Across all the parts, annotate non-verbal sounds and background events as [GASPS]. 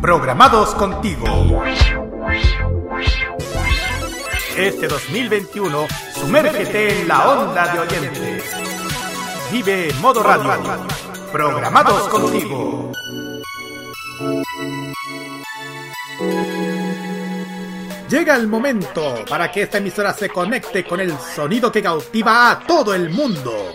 programados contigo. Este 2021, sumérgete en la onda de oyentes. Vive Modo Radio, programados contigo. Llega el momento para que esta emisora se conecte con el sonido que cautiva a todo el mundo.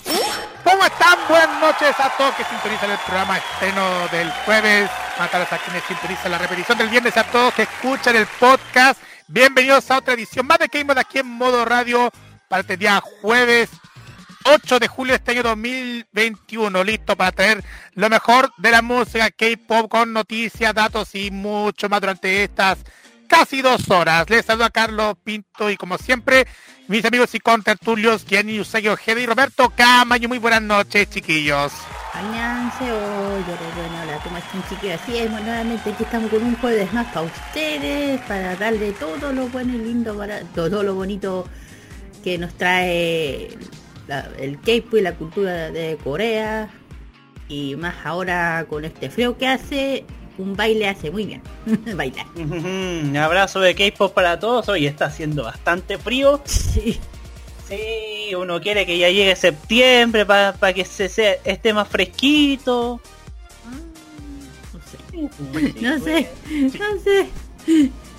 ¿Cómo están? Buenas noches a todos que sintonizan el programa estreno del jueves. Buenas a quienes sintonizan la repetición del viernes, a todos que escuchan el podcast. Bienvenidos a otra edición más de K-Mod aquí en modo radio para este día jueves 8 de julio de este año 2021. Listo para traer lo mejor de la música K-pop con noticias, datos y mucho más durante estas casi dos horas. Les saludo a Carlos Pinto y como siempre, mis amigos y contertulios, Gianni Usagi Ojeda y Roberto Camaño. Muy buenas noches, chiquillos. Añanse, hoy, bueno, hola, ¿cómo están chiquillos? Así es, nuevamente aquí estamos con un jueves más para ustedes, para darle todo lo bueno y lindo, para todo lo bonito que nos trae el K-pop y la cultura de Corea. Y más ahora con este frío que hace, un baile hace muy bien. [LAUGHS] Bailar. Un abrazo de K-pop para todos. Hoy está haciendo bastante frío. Sí. Sí, uno quiere que ya llegue septiembre para que se esté más fresquito. no sé, no sé.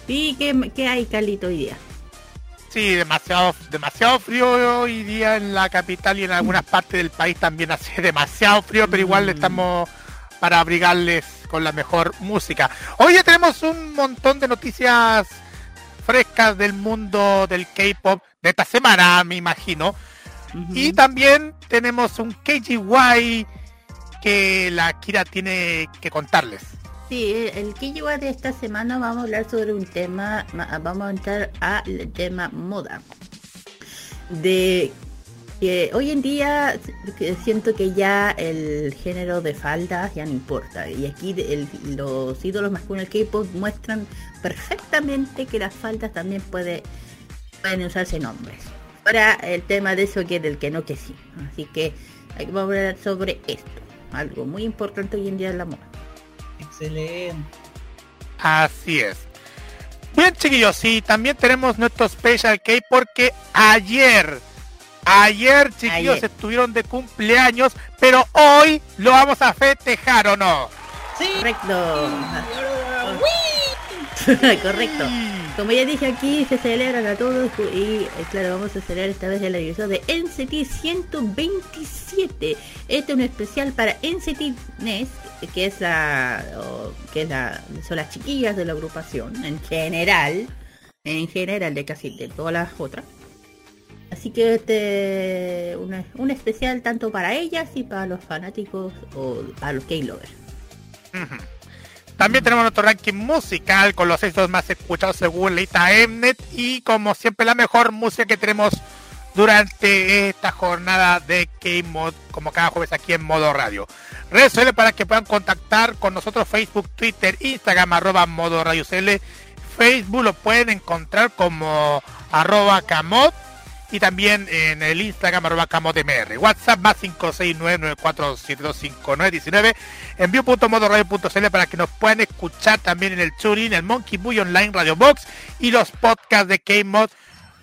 ¿Y qué, qué hay, Carlito, hoy día? Sí, demasiado, demasiado frío hoy día en la capital y en algunas partes del país también hace demasiado frío, pero igual mm. estamos para abrigarles con la mejor música. Hoy ya tenemos un montón de noticias frescas del mundo del K-pop de esta semana, me imagino. Y también tenemos un KGY que la Kira tiene que contarles. Sí, el KGY de esta semana vamos a hablar sobre un tema, vamos a entrar al tema moda. De hoy en día siento que ya el género de faldas ya no importa. Y aquí los ídolos masculinos K-pop muestran perfectamente que las faldas también puede, pueden usarse nombres. Ahora el tema de eso que del que no que sí. Así que vamos a hablar sobre esto. Algo muy importante hoy en día en la moda. Excelente. Así es. Bien chiquillos, sí, también tenemos nuestro Special K porque ayer Ayer, chiquillos, estuvieron de cumpleaños, pero hoy lo vamos a festejar, ¿o no? Sí. Correcto. [LAUGHS] Correcto. Como ya dije aquí, se celebran a todos y eh, claro, vamos a celebrar esta vez el aniversario de NCT 127. Este es un especial para NCT Nest, que es la, que es la, son las chiquillas de la agrupación en general, en general de casi de todas las otras. Así que este un especial tanto para ellas y para los fanáticos o para los K-Lovers. También tenemos nuestro ranking musical con los éxitos más escuchados según Leita Mnet y como siempre la mejor música que tenemos durante esta jornada de K-Mod como cada jueves aquí en modo radio. Redes sociales para que puedan contactar con nosotros Facebook, Twitter, Instagram, arroba modo radio CL. Facebook lo pueden encontrar como arroba camod y también en el Instagram arroba camotmr. WhatsApp más 56994725919. Envío.modoradio.cl para que nos puedan escuchar también en el Turing, el Monkey Boy Online Radio Box y los podcasts de K-Mod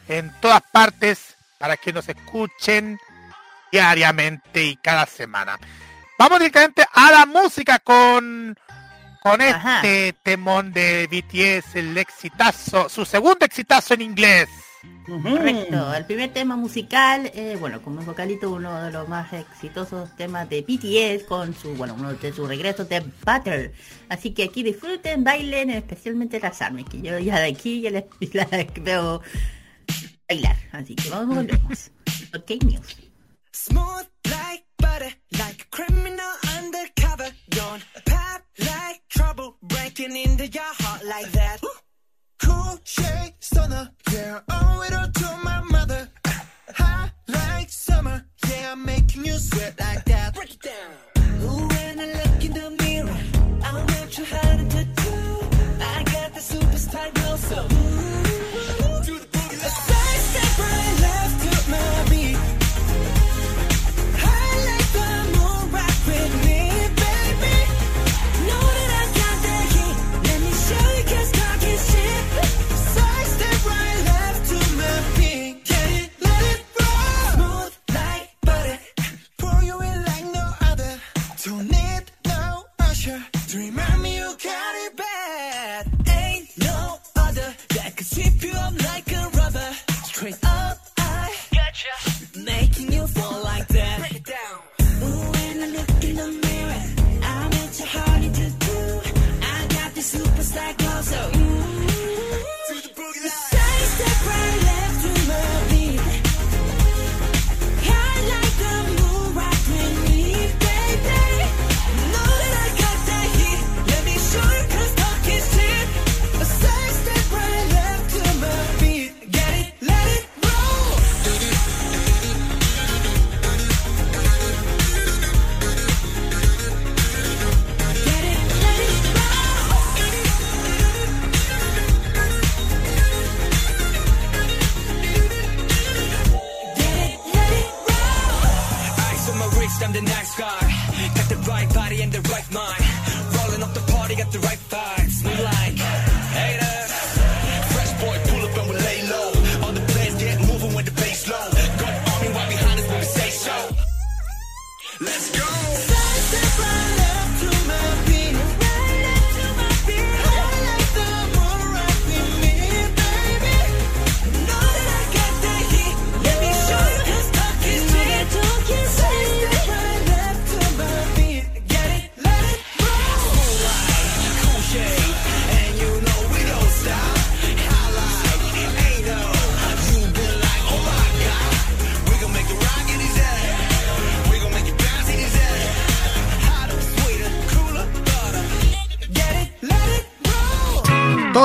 en todas partes para que nos escuchen diariamente y cada semana. Vamos directamente a la música con con este temón de BTS, el exitazo, su segundo exitazo en inglés. Correcto, el primer tema musical, eh, bueno, como vocalito, uno de los más exitosos temas de BTS con su, bueno, uno de sus regresos de Butter. Así que aquí disfruten, bailen, especialmente las armas, que yo ya de aquí ya les, [LAUGHS] veo bailar. Así que vamos, volvemos. [LAUGHS] Ok, music. Smooth like butter, like a criminal undercover. Don't pop like trouble, breaking into your heart like that. Cool shake stunner, yeah, owe it all to my mother. High like summer, yeah, I'm making you sweat like that. Break it down.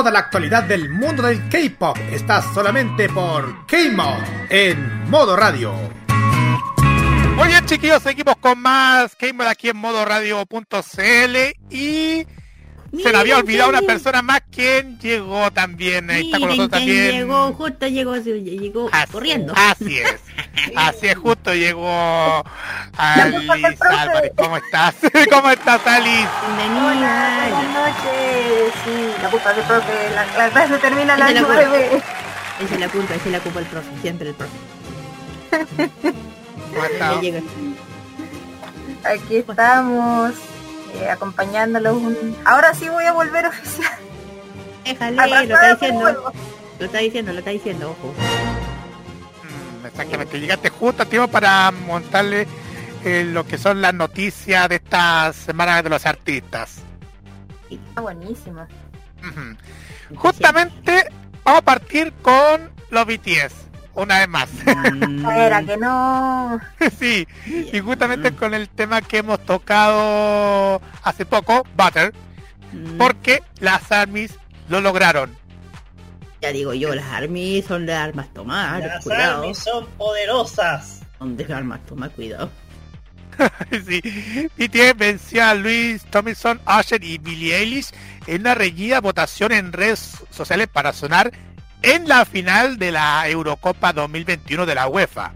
La actualidad del mundo del K-pop está solamente por K-Mod en modo radio. Muy bien, chiquillos, seguimos con más K-Mod aquí en modo radio.cl y se le había olvidado una persona más quien llegó también, está con nosotros también. Llegó, justo llegó, llegó corriendo. Así es, [LAUGHS] así es, justo llegó Alice Álvarez. ¿Cómo estás? [LAUGHS] ¿Cómo estás, Alice? Bienvenida. Buenas noches. Sí, la culpa del profe, la, la clase termina a las nueve. Esa es la culpa, esa es la culpa del profe, siempre el profe. ¿Cómo [LAUGHS] estás? Aquí estamos eh, acompañándolos. Ahora sí voy a volver oficial. Déjale, lo está diciendo. Lo está diciendo, lo está diciendo, ojo. Mm, exactamente, llegaste justo a tiempo para montarle eh, lo que son las noticias de esta semana de los artistas. Está buenísimo. Justamente vamos a partir con los BTS una vez más. [LAUGHS] Era que no. [LAUGHS] sí, y justamente con el tema que hemos tocado hace poco, Butter, mm. porque las armies lo lograron. Ya digo yo, las armies son de armas tomar. Las armies son poderosas. Son de armas tomar, cuidado. [LAUGHS] sí. BTS venció a Luis Tomlinson, Usher y Billie Eilish en una reñida votación en redes sociales para sonar en la final de la Eurocopa 2021 de la UEFA.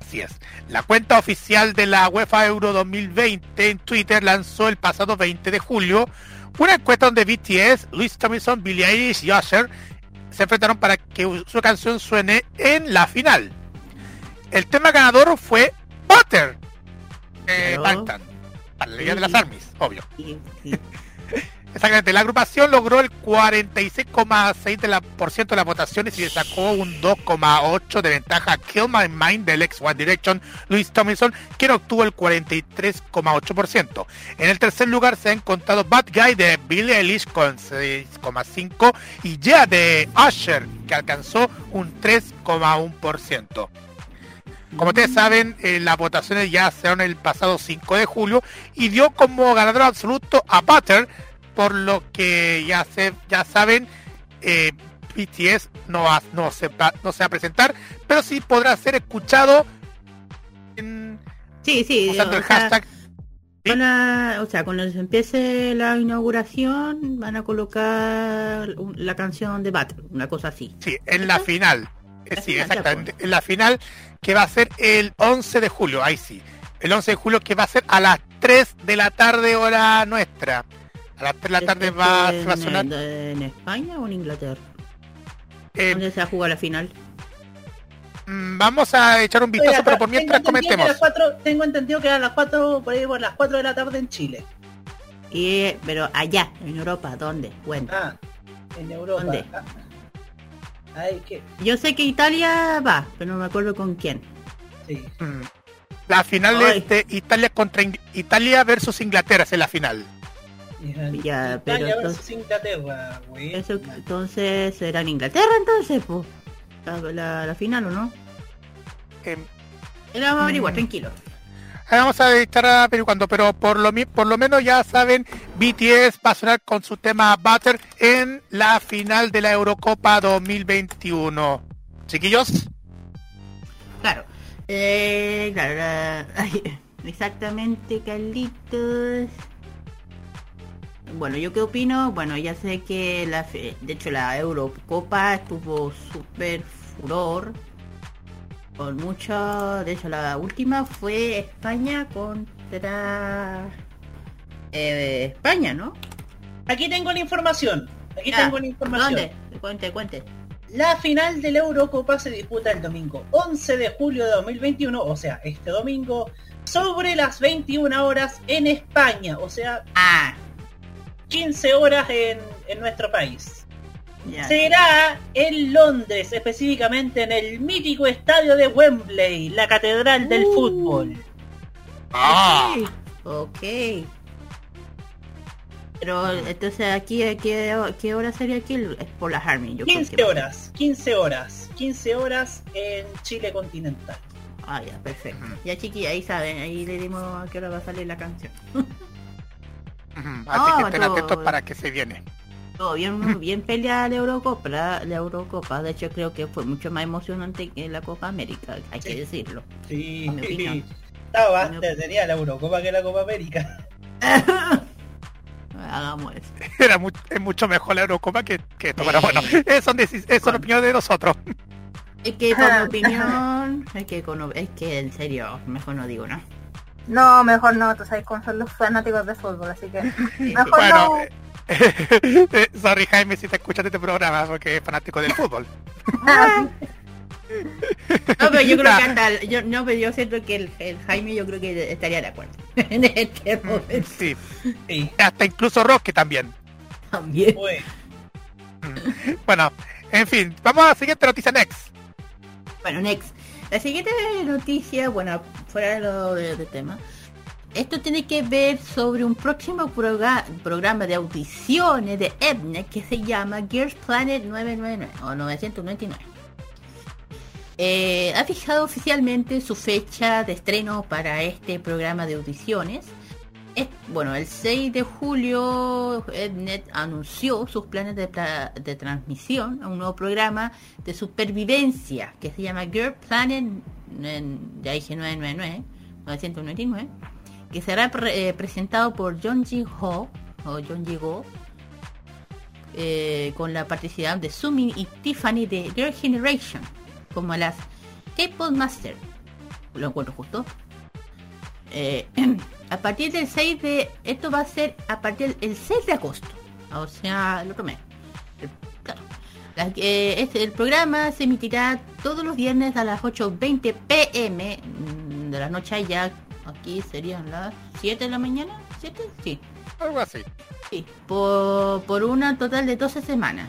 Así es. La cuenta oficial de la UEFA Euro 2020 en Twitter lanzó el pasado 20 de julio una encuesta donde BTS, Louis Tomlinson, Billie Eilish y Usher se enfrentaron para que su canción suene en la final. El tema ganador fue Butter. Eh, Para la de las armies, obvio. [LAUGHS] Exactamente, la agrupación logró el 46,6% de, la, por ciento de las votaciones y le sacó un 2,8% de ventaja a Kill My Mind del ex One Direction Louis Tomlinson, quien obtuvo el 43,8%. En el tercer lugar se ha encontrado Bad Guy de Billie Eilish con 6,5% y Yeah de Usher, que alcanzó un 3,1%. Como ustedes saben, eh, las votaciones ya se dieron el pasado 5 de julio y dio como ganador absoluto a Butter por lo que ya se ya saben eh, BTS no va, no se va, no se va a presentar pero sí podrá ser escuchado en, sí sí usando el hashtag o sea, cuando se empiece la inauguración van a colocar la canción de Battle, una cosa así. Sí, en la final. Eh, sí, exactamente. En la final que va a ser el 11 de julio, ahí sí. El 11 de julio que va a ser a las 3 de la tarde hora nuestra. A las 3 de la tarde va, a sonar. ¿En España o en Inglaterra? Eh, ¿Dónde se va a jugar la final? Mm, vamos a echar un vistazo, pero por mientras comentemos. tengo entendido que a las 4, por ahí por las 4 de la tarde en Chile. Y, pero allá, en Europa, ¿dónde? Bueno. Ah, en Europa. ¿Dónde? Yo sé que Italia va, pero no me acuerdo con quién. Sí. Mm. La final es de Italia contra Italia versus Inglaterra, es la final. Ya, pero entonces, Inglaterra, Eso, entonces será en Inglaterra entonces, pues. La, final o no? Eh, vamos a averiguar, mm. tranquilo. vamos a estar averiguando, pero por lo, por lo menos ya saben, BTS va a sonar con su tema Butter en la final de la Eurocopa 2021. Chiquillos. Claro. Eh, claro, [LAUGHS] exactamente, Carlitos. Bueno, ¿yo qué opino? Bueno, ya sé que la de hecho la Eurocopa estuvo súper furor. Con mucho, de hecho la última fue España contra eh, España, ¿no? Aquí tengo la información. Aquí tengo la información. ¿Dónde? Cuente, cuente. La final de la Eurocopa se disputa el domingo 11 de julio de 2021, o sea, este domingo, sobre las 21 horas en España, o sea, ah. 15 horas en, nuestro país. Será en Londres, específicamente en el mítico estadio de Wembley, la catedral del uh. fútbol. Ah. Ok. Pero entonces aquí, ¿qué, qué hora sería aquí? Es por la Army. 15 horas, 15 horas, 15 horas en Chile continental. Ah, ya, perfecto. Ya chiqui, ahí saben, ahí le dimos a qué hora va a salir la canción. [LAUGHS] Así que estén atentos para que se viene. Todo bien, bien peleada la Eurocopa, la, Eurocopa. De hecho creo que fue mucho más emocionante que la Copa América, hay que decirlo. Sí, [LAUGHS] estaba antes, sería la Eurocopa que la Copa América. [LAUGHS] Hagamos eso. Era es mucho mejor la Eurocopa que, que esto, pero bueno, eso es opinión de nosotros. Es que con [LAUGHS] opinión, es que con, es que en serio, mejor no digo nada. No, mejor no, tú sabes cómo son los fanáticos de fútbol, así que [LAUGHS] mejor no. [LAUGHS] Eh, sorry Jaime si te escuchas este programa porque es fanático del fútbol. [LAUGHS] No, pero yo creo que hasta, yo, no, pero yo siento que el, Jaime yo creo que estaría de acuerdo en este mm, momento. Sí, hasta incluso Roque también. También. Mm. Bueno, en fin, vamos a la siguiente noticia next. Bueno, next. La siguiente noticia, bueno, fuera de lo de, tema, esto tiene que ver sobre un próximo programa de audiciones de Ebnet que se llama Gears Planet 999 o 999. Eh, ha fijado oficialmente su fecha de estreno para este programa de audiciones. Bueno, el 6 de julio Ednet anunció sus planes de, transmisión a un nuevo programa de supervivencia que se llama Girl Planet ya dije 999, 999, que será eh, presentado por John Ji Ho o John Ji Go eh, con la participación de Sumin y Tiffany de Girl Generation como las K-Pop Master. Lo encuentro justo. Eh, [CLEARS THROAT] a partir del 6 de... Esto va a ser a partir del 6 de agosto. O sea, el otro mes. este, el programa se emitirá todos los viernes a las 8.20 pm mm, de la noche allá. Aquí serían las 7 de la mañana, ¿7? Sí. Algo así. Sí, por, por una total de 12 semanas.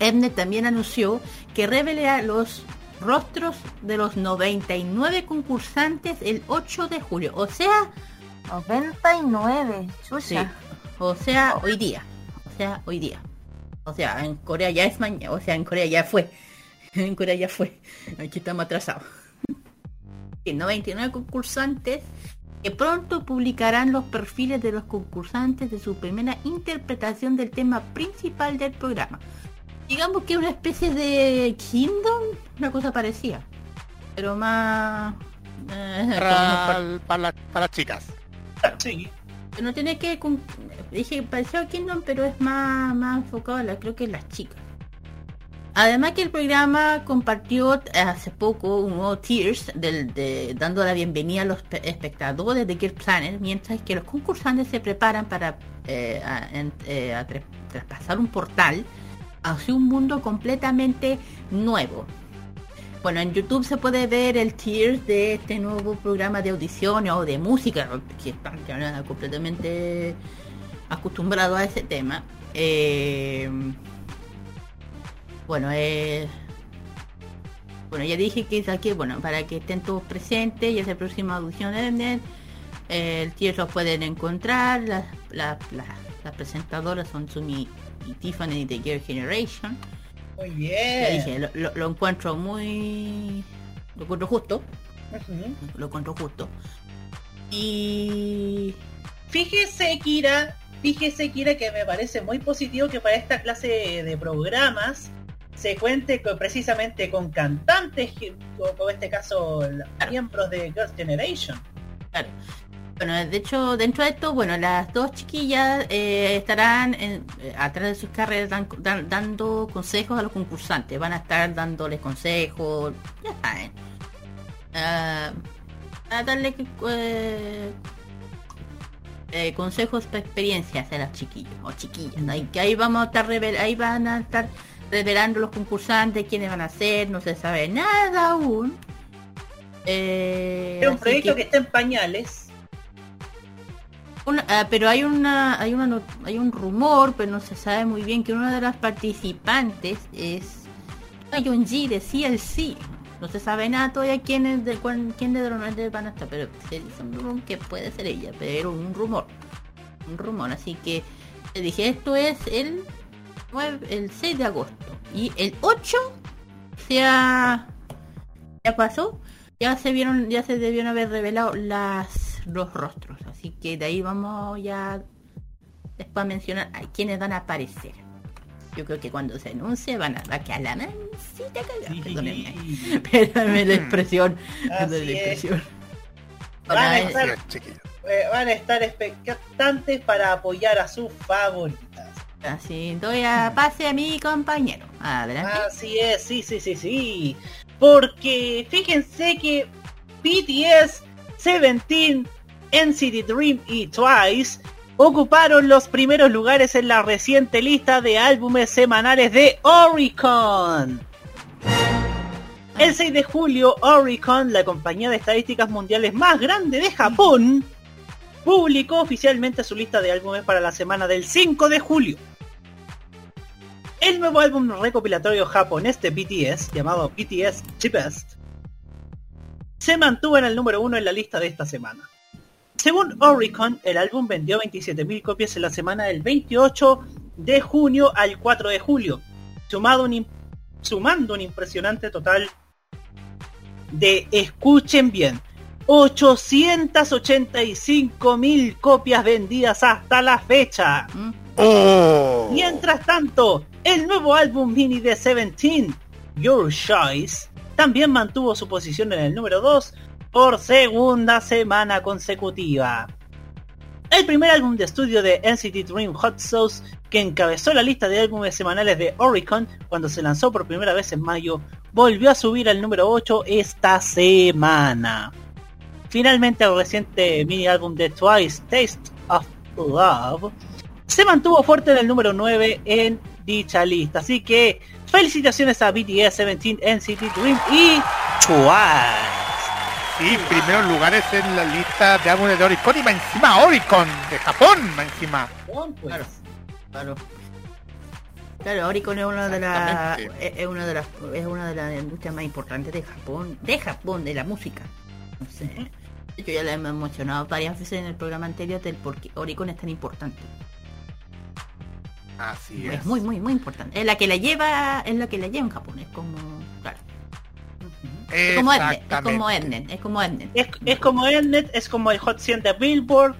Mnet también anunció que revelará los rostros de los 99 concursantes el 8 de julio. O sea... 99, chucha. o sea, hoy día. O sea, hoy día. O sea, en Corea ya es mañana. O sea, en Corea ya fue. [LAUGHS] En Corea ya fue. Aquí estamos atrasados. 99 concursantes que pronto publicarán los perfiles de los concursantes de su primera interpretación del tema principal del programa. Digamos que una especie de Kingdom, una cosa parecida. Pero más... Eh, para, para, para, chicas. Sí. No tiene que... Dije, pareció a Kingdom, pero es más, más enfocado a la, creo que en las chicas. Además que el programa compartió hace poco un nuevo Tears del, de, dando la bienvenida a los espectadores de Gear Planet, mientras que los concursantes se preparan para eh, eh, traspasar un portal hacia un mundo completamente nuevo. Bueno, en YouTube se puede ver el Tears de este nuevo programa de audiciones o de música, que están completamente acostumbrados a ese tema. Eh, bueno, eh, bueno, ya dije que es aquí, bueno, para que estén todos presentes, y es la próxima audición de net, el Tears lo pueden encontrar, las, las presentadoras son Sumi y Tiffany de Gear Generation. Muy bien. Dije, lo, encuentro muy... Lo encuentro justo. Lo encuentro justo. Y... Fíjese, Kira, fíjese, Kira, que me parece muy positivo que para esta clase de programas se cuente precisamente con cantantes, como en este caso miembros de Girls Generation. Claro. Bueno, de hecho, dentro de esto, bueno, las dos chiquillas eh, estarán en, eh, atrás de sus carreras dando consejos a los concursantes. Van a estar dándoles consejos, ya saben. Uh, a darle eh, consejos, experiencias a las chiquillas o chiquillas. Ahí, que ahí vamos a estar ahí van a estar revelando los concursantes, quiénes van a ser, no se sabe nada aún. es un proyecto que está en pañales Ah, pero hay una, hay una, hay un rumor, pero no se sabe muy bien que una de las participantes es G de CLC. No se sabe nada todavía quién es de quién de los van a estar, pero se dice un rumor que puede ser ella, pero un rumor, un rumor. Así que te dije esto es el 9, el 6 de agosto y el 8 ya ya pasó, ya se vieron, ya se debieron haber revelado las los rostros. Así que de ahí vamos ya después a mencionar a quienes van a aparecer. Yo creo que cuando se anuncie van a, va a quedar la mansita cagada. Perdónenme. [LAUGHS] Perdónenme la expresión. la expresión. Van a, estar, eh, van a estar expectantes para apoyar a sus favoritas. Así, doy a pase a mi compañero. Adelante. Así es, sí, sí, sí, sí. Porque fíjense que BTS 17 NCT Dream y Twice ocuparon los primeros lugares en la reciente lista de álbumes semanales de Oricon. El 6 de julio, Oricon, la compañía de estadísticas mundiales más grande de Japón, publicó oficialmente su lista de álbumes para la semana del 5 de julio. El nuevo álbum recopilatorio japonés de BTS, llamado BTS Cheapest, se mantuvo en el número 1 en la lista de esta semana. Según Oricon, el álbum vendió 27.000 copias en la semana del 28 de junio al 4 de julio, sumado un sumando un impresionante total de, escuchen bien, 885.000 copias vendidas hasta la fecha. Oh. Mientras tanto, el nuevo álbum mini de Seventeen, Your Choice, también mantuvo su posición en el número 2 por segunda semana consecutiva. El primer álbum de estudio de NCT Dream Hot Sauce, que encabezó la lista de álbumes semanales de Oricon cuando se lanzó por primera vez en mayo, volvió a subir al número 8 esta semana. Finalmente el reciente mini álbum de Twice, Taste of Love, se mantuvo fuerte en el número 9 en dicha lista. Así que felicitaciones a BTS, 17, NCT Dream y Twice. Sí, primeros lugares en la lista de álbumes de Oricon y más encima Oricon de Japón, más encima. Pues. Claro, claro. Claro, Oricon es una de las es una de las es una de las industrias más importantes de Japón, de Japón, de la música. No sé. Hecho, ya la hemos mencionado varias veces en el programa anterior del por qué Oricon es tan importante. Así Es es. muy, muy, muy importante. Es la que la lleva, es la que la lleva en Japón. Es como, claro. Es como Ednet, es como. Ednet, es como Ednet. Es, es como Elnet, es como el Hot 100 de Billboard.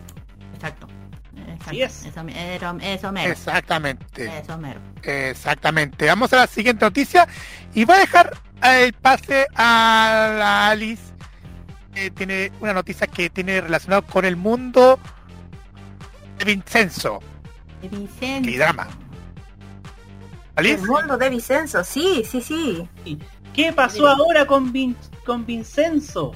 Exacto. Exacto. Así es. Eso, eso, eso mero. Exactamente. Eso mero. Exactamente. Vamos a la siguiente noticia y voy a dejar el pase a la Alice. que tiene una noticia que tiene relacionado con el mundo de Vincenzo. De Vicente. Qué drama. Alice. El mundo de Vicenzo, sí, sí, sí. ¿Qué pasó ahora con, Vin- con Vincenzo?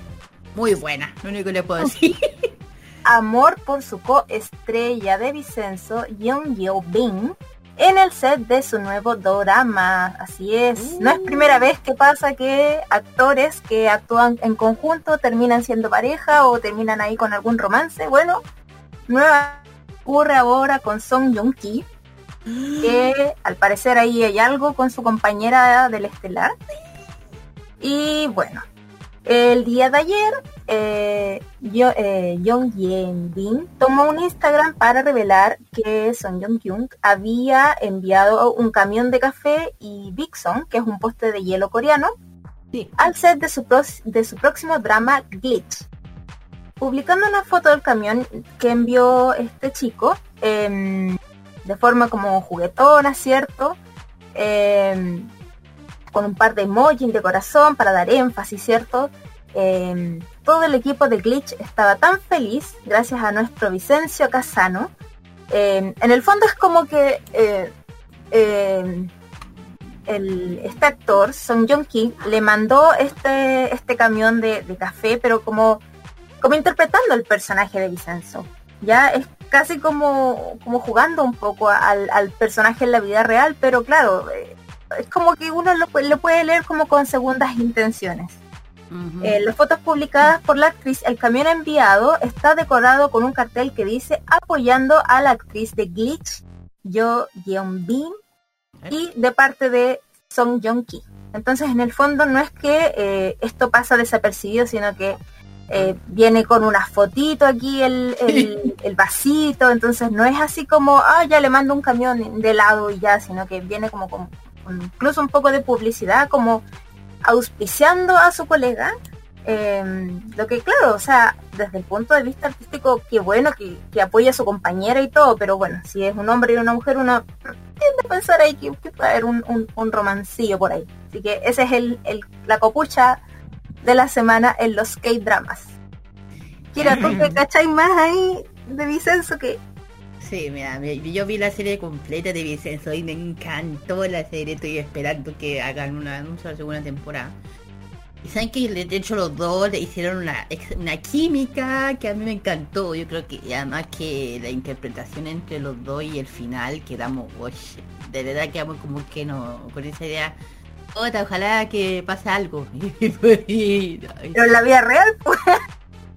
Muy buena, lo único que le puedo decir. [LAUGHS] Amor por su coestrella de Vicenzo, Young Yo Bin, en el set de su nuevo drama. Así es. No es primera vez que pasa que actores que actúan en conjunto terminan siendo pareja o terminan ahí con algún romance. Bueno, nueva ocurre ahora con Song Joong Ki, [GASPS] que al parecer ahí hay algo con su compañera del estelar. Y bueno, el día de ayer, eh, yo, eh, Yen Bin tomó un Instagram para revelar que Son Jong Kyung había enviado un camión de café y Big Song, que es un poste de hielo coreano, Sí. al set de su, pros- de su próximo drama Glitch. Publicando una foto del camión que envió este chico, em, de forma como juguetona, ¿cierto? Em, con un par de emojis de corazón para dar énfasis, ¿cierto? Em, todo el equipo de Glitch estaba tan feliz gracias a nuestro Vicencio Casano. Em, en el fondo es como que eh, em, el, este actor, Song Joong Ki, le mandó este, este camión de, café, pero como, como interpretando el personaje de Vicenzo. Ya es casi como, como jugando un poco al, al personaje en la vida real, pero claro, eh, es como que uno lo, lo puede leer como con segundas intenciones. En las fotos publicadas por la actriz, el camión enviado está decorado con un cartel que dice apoyando a la actriz de Glitch, Yo Yeon Bin, y de parte de Song Joong Ki. Entonces, en el fondo, no es que eh, esto pasa desapercibido, sino que eh, viene con una fotito aquí el, el, el vasito, entonces no es así como, ah, ya le mando un camión de lado y ya, sino que viene como con incluso un poco de publicidad, como auspiciando a su colega. eh, lo que claro, o sea, desde el punto de vista artístico, qué bueno que, que apoya a su compañera y todo, pero bueno, si es un hombre y una mujer, uno tiende a pensar ahí que, que puede haber un, un, un romancillo por ahí. Así que ese es el, el- la copucha de la semana en los K-dramas. Kira, ¿tú que [LAUGHS] cacháis más ahí de Vicenzo que Sí, mira, yo vi la serie completa de Vicenzo y me encantó la serie. Estoy esperando que hagan una, una segunda temporada. Y saben que de hecho los dos le hicieron una, una química que a mí me encantó. Yo creo que además que la interpretación entre los dos y el final quedamos, de verdad quedamos como que no, con esa idea. Otra, ojalá que pase algo. [LAUGHS] pero en la vida real pues,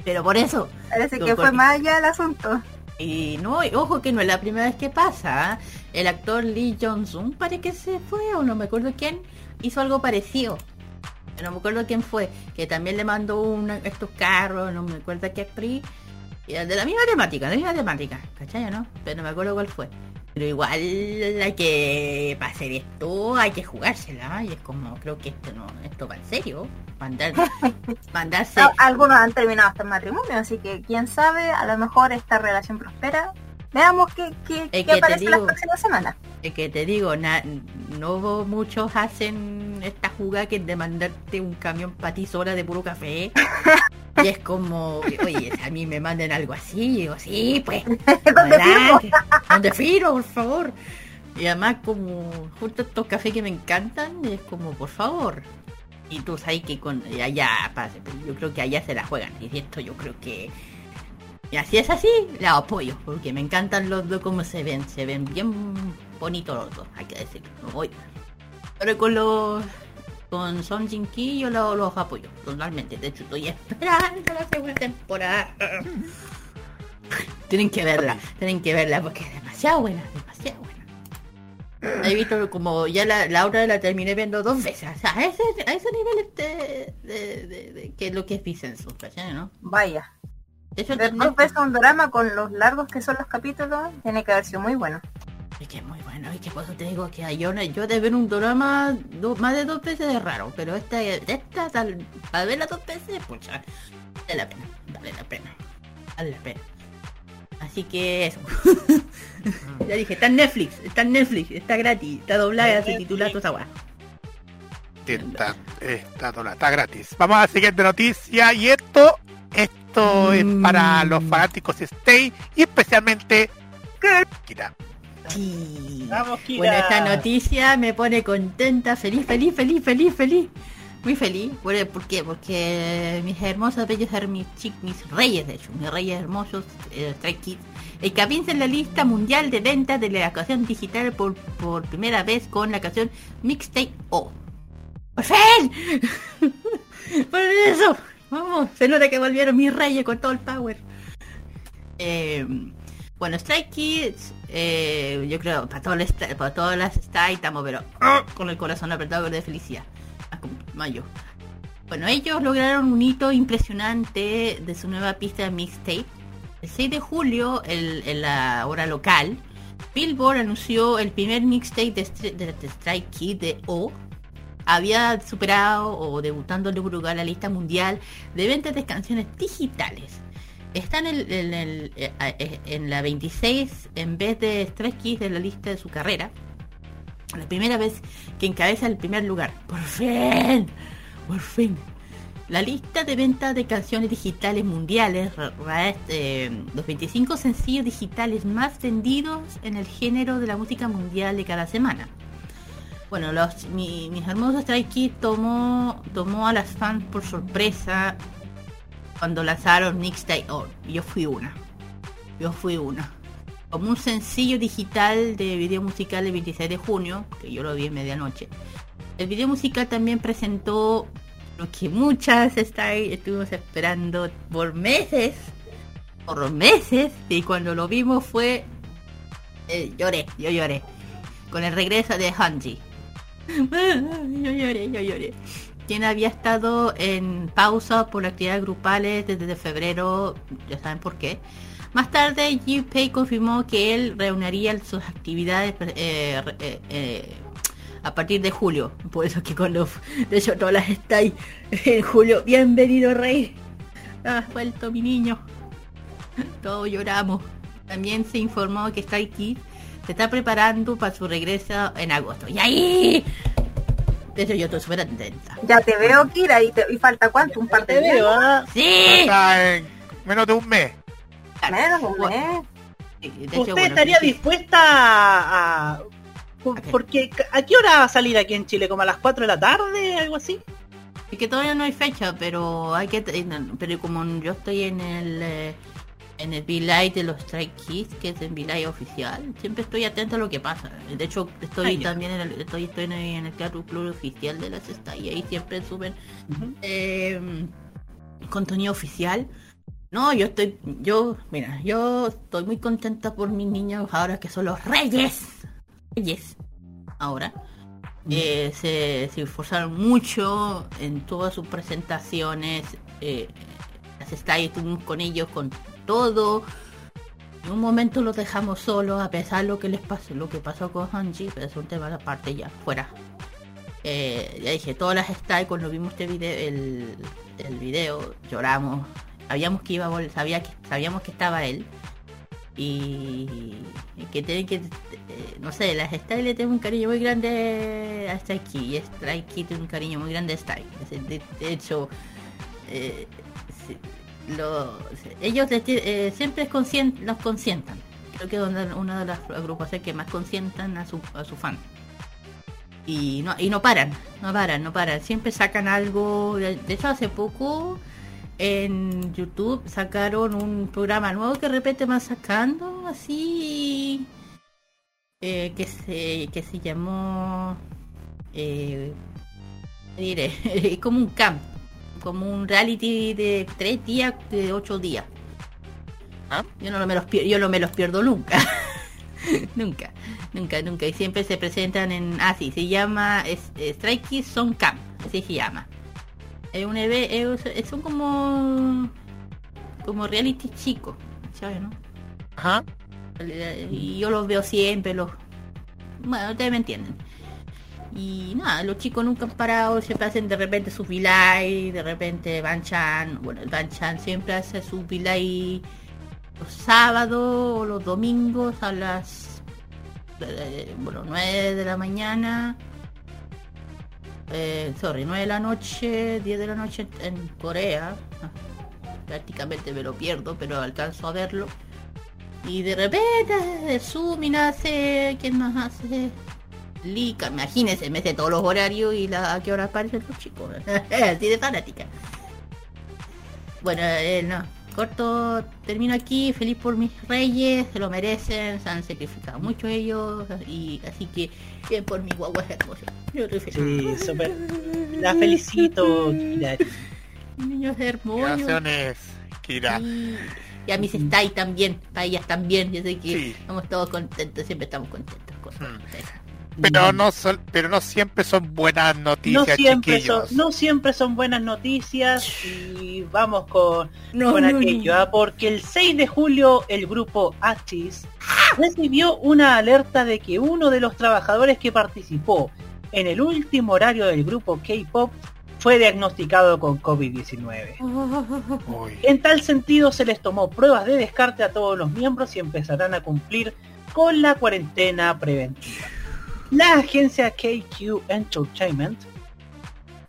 Pero por eso, parece que fue más allá el asunto. Y no, ojo que no es la primera vez que pasa. ¿ah? El actor Lee Jong-sung parece que se fue o no me acuerdo quién hizo algo parecido. No me acuerdo quién fue, que también le mandó una- estos carros, no me acuerdo qué actriz. De la misma temática, de la misma temática, ¿cachai? ¿No? Pero no me acuerdo cuál fue. Pero igual hay que para hacer esto hay que jugársela y es como creo que esto no, esto va en serio. Mandar, [LAUGHS] mandarse Algunos han terminado hasta el matrimonio, así que quién sabe, a lo mejor esta relación prospera. Veamos qué, qué, qué que aparece digo- próximas semanas. Es que te digo, na- no muchos hacen esta jugada que es de mandarte un camión para ti sola de puro café. [LAUGHS] y es como, oye, a mí me manden algo así, y digo, sí, pues, [LAUGHS] ¿Dónde firmo? donde firmo, por favor. Y además como justo estos cafés que me encantan, es como, por favor. Y tú sabes que con allá yo creo que allá se la juegan. Y esto yo creo que y así es así, la apoyo, porque me encantan los dos como se ven, se ven bien bonitos los dos, hay que decirlo. Hoy. Pero con los con Son Jin Ki yo lo- los apoyo totalmente. De hecho, estoy esperando la segunda temporada. [LAUGHS] tienen que verla, tienen que verla porque es demasiado buena, demasiado buena. He visto como ya la, la otra la terminé viendo dos veces. A ese, a ese nivel de, de, de- de- que es lo que es Vicenzo. ¿no? Vaya. De hecho, Ver no- dos veces un drama con los largos que son los capítulos tiene que haber sido muy bueno. Es que es muy bueno, y que por eso te digo que yo, yo de ver un drama do- más de dos veces es raro, pero esta, esta tal, para verla dos veces, pucha, vale la pena, vale la pena, vale la pena. Así que eso. [LAUGHS] ya dije, está en Netflix, está en Netflix, está gratis, está doblada, se titula toda esa Está, está, doblada, está gratis. Vamos a la siguiente noticia y esto, esto es Mm. para los fanáticos de Stay y especialmente Kira. Sí. Vamos, Kira. Bueno, esta noticia me pone contenta, feliz, feliz, feliz, feliz, feliz. Muy feliz. Bueno, ¿Por qué? Porque mis hermosos, bellos, mis, chi- mis reyes, de hecho, mis reyes hermosos, eh, Stray Kids, encabezan en la lista mundial de ventas de la canción digital por, por primera vez con la canción Mixtape O. ¡Por fin! [LAUGHS] ¡Por eso! Vamos, se nota que volvieron mis reyes con todo el power. Eh, bueno, Stray Kids, eh, yo creo, para, todo para todas las Stray estamos, pero ¡ah! con el corazón apretado de felicidad. Más como- más yo. Bueno, ellos lograron un hito impresionante de su nueva pista de mixtape. El 6 de julio, el- en la hora local, Billboard anunció el primer mixtape de, de, de Stray Kids de O. Había superado o debutando en primer lugar la lista mundial de ventas de canciones digitales. Está en, el, en, el- eh, eh, la 26 en vez de Kids de la lista de su carrera. La primera vez que encabeza el primer lugar. Por fin. Por fin. La lista de ventas de canciones digitales mundiales, eh, los 25 sencillos digitales más vendidos en el género de la música mundial de cada semana. Bueno, los, mi- mis hermosos Stray tomó, tomó a las fans por sorpresa cuando lanzaron Mixtape On. Yo fui una. Yo fui una. Como un sencillo digital de video musical el 26 de junio, que yo lo vi en medianoche. El video musical también presentó lo que muchas estuvimos esperando por meses. Por meses. Y cuando lo vimos fue... eh, lloré, yo lloré. Con el regreso de Hanji. [LAUGHS] yo lloré, yo lloré. Quien había estado en pausa por actividades grupales desde febrero, ya saben por qué. Más tarde, Pei confirmó que él reuniría sus actividades eh, eh, eh, a partir de julio. Por eso que cuando, [LAUGHS] de hecho, todas las estáis [LAUGHS] en julio. Bienvenido, Rey. Has vuelto, mi niño. Todos lloramos. También se informó que Stray Kids se está preparando para su regreso en agosto. ¡Y ahí! De hecho, yo estoy súper atenta. Ya te veo, Kira, y, te- y falta cuánto, un par de días. ¿ah? ¡Sí! Está en menos de un mes. Menos de un mes. Sí, de hecho, ¿Usted bueno, estaría sí, dispuesta a... Porque ¿a qué hora va a salir aquí en Chile? ¿Como a las 4 de la tarde? ¿Algo así? Es que todavía no hay fecha, pero hay que pero como yo estoy en el eh, en el V-Live de los Strike Kids, que es el V-Live oficial, siempre estoy atento a lo que pasa. De hecho, estoy también en el, estoy, estoy en el, en el Club Club oficial de las Stars y ahí siempre suben eh, contenido oficial. No, yo estoy, yo, mira, yo estoy muy contenta por mis niños ahora que son los reyes. Reyes. Ahora. Eh, se, se esforzaron mucho en todas sus presentaciones. Eh, las Stars estuvimos con ellos con todo. En un momento los dejamos solos a pesar de lo que les pasó, lo que pasó con Hanji, pero es un tema aparte ya, fuera. Eh, ya dije, todas las Stars cuando vimos este video, el, el video, lloramos. Sabíamos que iba a vol- sabía sabíamos que estaba él. Y, que tienen que, eh, no sé, las Stars le tienen un cariño muy grande a Strike y Strike tiene un cariño muy grande a Style. De, hecho, eh, lo- ellos eh, siempre los consientan. Creo que es una, de las agrupaciones que más consientan a su, a su fan. Y no, y no paran, no paran, no paran. Siempre sacan algo. De, hecho, hace poco en YouTube sacaron un programa nuevo que de repente van sacando así. eh, que se que se llamó eh, [LAUGHS] como un camp, como un reality de tres días, de ocho días. ¿Ah? Yo no me los pierdo, yo no me los pierdo nunca. [LAUGHS] nunca, nunca, nunca. Y siempre se presentan en. Ah, sí, se llama es, es Strike Kids Son Camp, así se llama. Es un es- son como. como reality chicos, ¿sabes, no? Ajá. Y yo los veo siempre, los... Bueno, ustedes me entienden. Y nada, los chicos nunca han parado, siempre hacen de repente su vilay, de repente Van Chan, bueno, el Van Chan siempre hace su vilay los sábados o los domingos a las, eh, bueno, 9 de la mañana, eh, sorry, 9 de la noche, 10 de la noche en Corea. Ah, Prácticamente me lo pierdo, pero alcanzo a verlo. Y de repente, Zoom hace, ¿quién más hace? Lika, imagínense, me sé todos los horarios y la, a qué hora aparecen los chicos. [LAUGHS] Así de fanática. Bueno, eh, no. Corto, termino aquí, feliz por mis reyes, se lo merecen, se han sacrificado mucho ellos, y así que bien por mi guagua hermosa. Yo estoy feliz. Sí, súper. La felicito, Kira. Niños hermosos. Gracias, Kira. Y, y a mis Stay también, para ellas también, yo sé que Sí. estamos todos contentos, siempre estamos contentos con Hmm. Pero no son, pero no siempre son buenas no noticias, siempre son, chiquillos. no siempre son buenas noticias y vamos con, No, con no, aquello, no. ¿ah? porque el 6 de julio el grupo Axis recibió una alerta de que uno de los trabajadores que participó en el último horario del grupo K-Pop fue diagnosticado con COVID-19. Uy. En tal sentido se les tomó pruebas de descarte a todos los miembros y empezarán a cumplir con la cuarentena preventiva. La agencia KQ Entertainment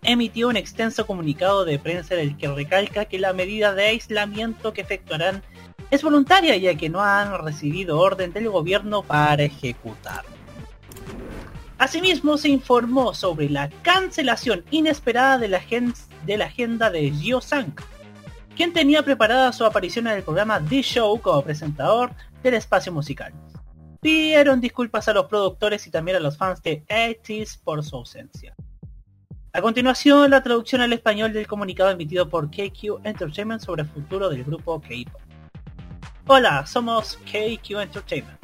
emitió un extenso comunicado de prensa en el que recalca que la medida de aislamiento que efectuarán es voluntaria ya que no han recibido orden del gobierno para ejecutar. Asimismo se informó sobre la cancelación inesperada de la, de la agenda de Jio Sang, quien tenía preparada su aparición en el programa The Show como presentador del espacio musical. Pidieron disculpas a los productores y también a los fans de 80 por su ausencia. A continuación, la traducción al español del comunicado emitido por KQ Entertainment sobre el futuro del grupo K-pop. Hola, somos KQ Entertainment.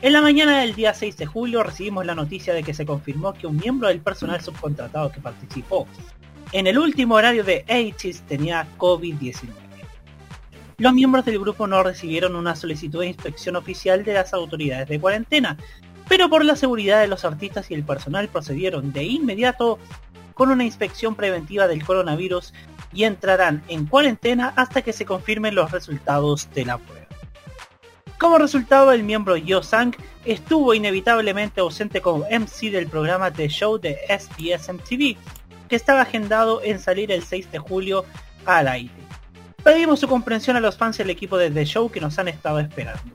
En la mañana del día 6 de julio recibimos la noticia de que se confirmó que un miembro del personal subcontratado que participó en el último horario de 80 tenía COVID-19. Los miembros del grupo no recibieron una solicitud de inspección oficial de las autoridades de cuarentena, pero por la seguridad de los artistas y el personal procedieron de inmediato con una inspección preventiva del coronavirus y entrarán en cuarentena hasta que se confirmen los resultados de la prueba. Como resultado, el miembro Yo Sang estuvo inevitablemente ausente como MC del programa The Show de SBS MTV, que estaba agendado en salir el 6 de julio al aire. Pedimos su comprensión a los fans del equipo de The Show que nos han estado esperando.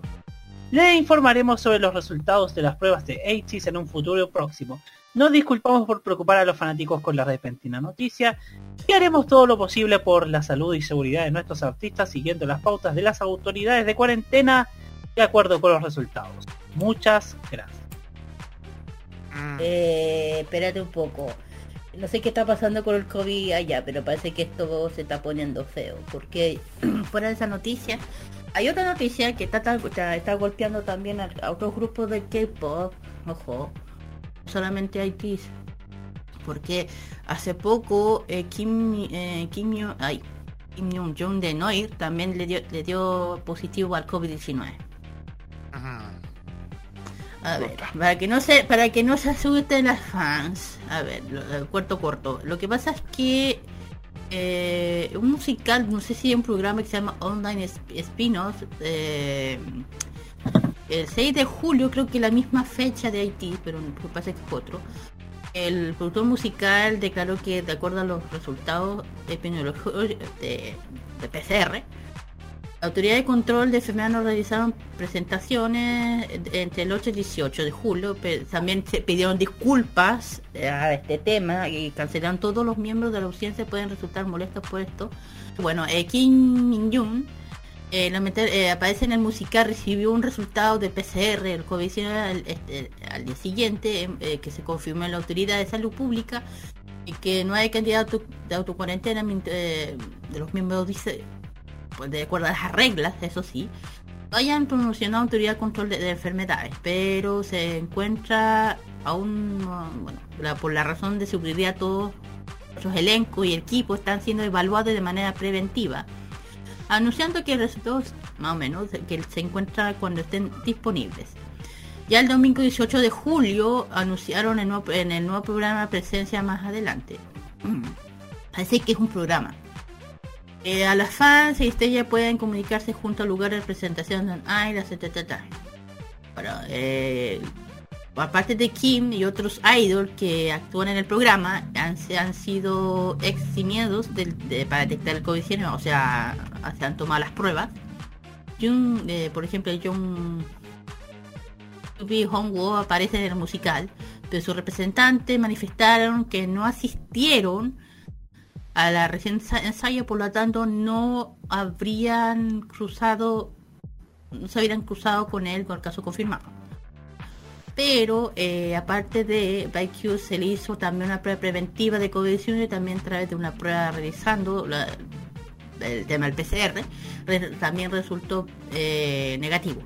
Le informaremos sobre los resultados de las pruebas de 80 en un futuro próximo. Nos disculpamos por preocupar a los fanáticos con la repentina noticia y haremos todo lo posible por la salud y seguridad de nuestros artistas siguiendo las pautas de las autoridades de cuarentena de acuerdo con los resultados. Muchas gracias. Mm. Eh, espérate un poco. No sé qué está pasando con el COVID allá, pero parece que esto se está poniendo feo. Porque [CLEARS THROAT] fuera de esa noticia, hay otra noticia que está, está, golpeando también a, a otros grupos de K-pop. Ojo, solamente ITs. Porque hace poco eh, Kim, eh, Kim, ay, Kim Jong de Noir también le dio, le dio positivo al COVID-19. Ujú. A ver, para que no se, para que no se asusten las fans. A ver, lo- el corto corto. Lo que pasa es que eh, un musical, no sé si hay un programa que se llama Online Sp- Spin-off, eh, el 6 de julio, creo que la misma fecha de Haití, pero lo que pasa es que es otro. El productor musical declaró que de acuerdo a los resultados epidemiológicos de, de PCR, la Autoridad de Control de Enfermedades realizaron presentaciones entre el 8 y el 18 de julio. También se pidieron disculpas eh, a este tema y cancelaron todos los miembros de la audiencia pueden resultar molestos por esto. Bueno, eh, Kim Min-jung eh, eh, aparece en el musical, recibió un resultado de PCR, el COVID-19 al, este, al día siguiente, eh, que se confirmó en la Autoridad de Salud Pública y que no hay cantidad de autocuarentena de los miembros dice pues de acuerdo a las reglas eso sí no hayan promocionado autoridad de control de, enfermedades pero se encuentra aún bueno por la razón de seguridad todos los elencos y el equipo están siendo evaluados de manera preventiva anunciando que el resultado más o menos que se encuentra cuando estén disponibles ya el domingo 18 de julio anunciaron en el nuevo programa Presencia más adelante. [CLEARS THROAT] Mm. Así que es un programa. Eh, a las fans y estrellas pueden comunicarse junto al lugar de presentación de Idols, etc. Bueno, eh, aparte de Kim y otros idols que actúan en el programa, han, han sido eximidos para detectar el COVID-19, o sea, se han tomado las pruebas. Jung, eh, por ejemplo, John B. Hongwo aparece en el musical, pero sus representantes manifestaron que no asistieron a la recién ensayo, por lo tanto no habrían cruzado, no se habrían cruzado con él con el caso confirmado. Pero eh, aparte de ByQ se le hizo también una prueba preventiva de COVID-19 también a través de una prueba realizando el tema del PCR, también resultó eh, negativo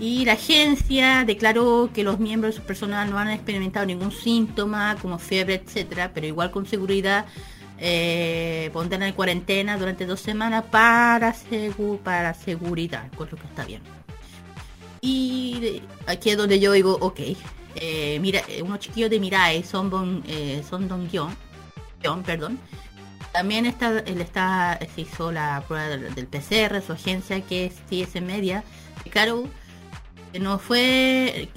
y la agencia declaró que los miembros de su personal no han experimentado ningún síntoma como fiebre, etcétera, pero igual con seguridad eh, pondrán en cuarentena durante dos semanas para, para seguridad, con lo que está bien. Y aquí es donde yo digo, ok, eh, mira, eh, unos chiquillos de Mirai, son eh, son Don perdón, también está, él está, se hizo la prueba del, PCR, su agencia que es TS Media, Caro no fue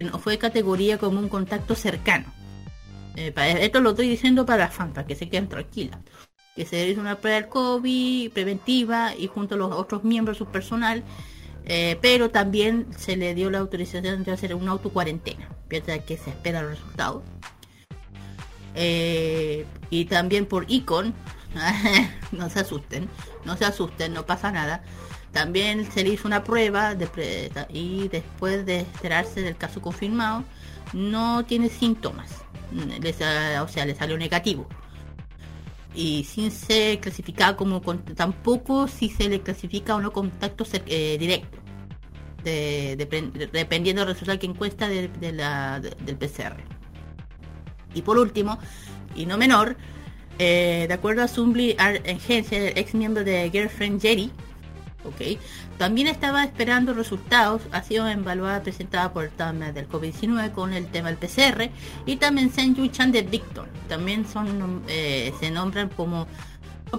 no fue categoría como un contacto cercano. Eh, esto lo estoy diciendo para las fans, para que se queden tranquilas. Que se hizo una prueba del COVID preventiva y junto a los otros miembros de su personal, eh, pero también se le dio la autorización de hacer una autocuarentena, piensa que se espera el resultado. Eh, y también por Icon, [LAUGHS] no se asusten, no se asusten, no pasa nada. También se le hizo una prueba y después de enterarse del caso confirmado, no tiene síntomas. o sea, le salió negativo. Y sin ser clasificado como tampoco si se le clasifica o no contacto eh, directo. dependiendo del resultado que encuesta de, la, del PCR. Y por último, y no menor, eh, de acuerdo a Zumbly Agencia, ex miembro de Girlfriend Jerry, también estaba esperando resultados, ha sido evaluada presentada por el tema del COVID-19 con el tema del PCR y también Sen Chan de Victor. También son eh, se nombran como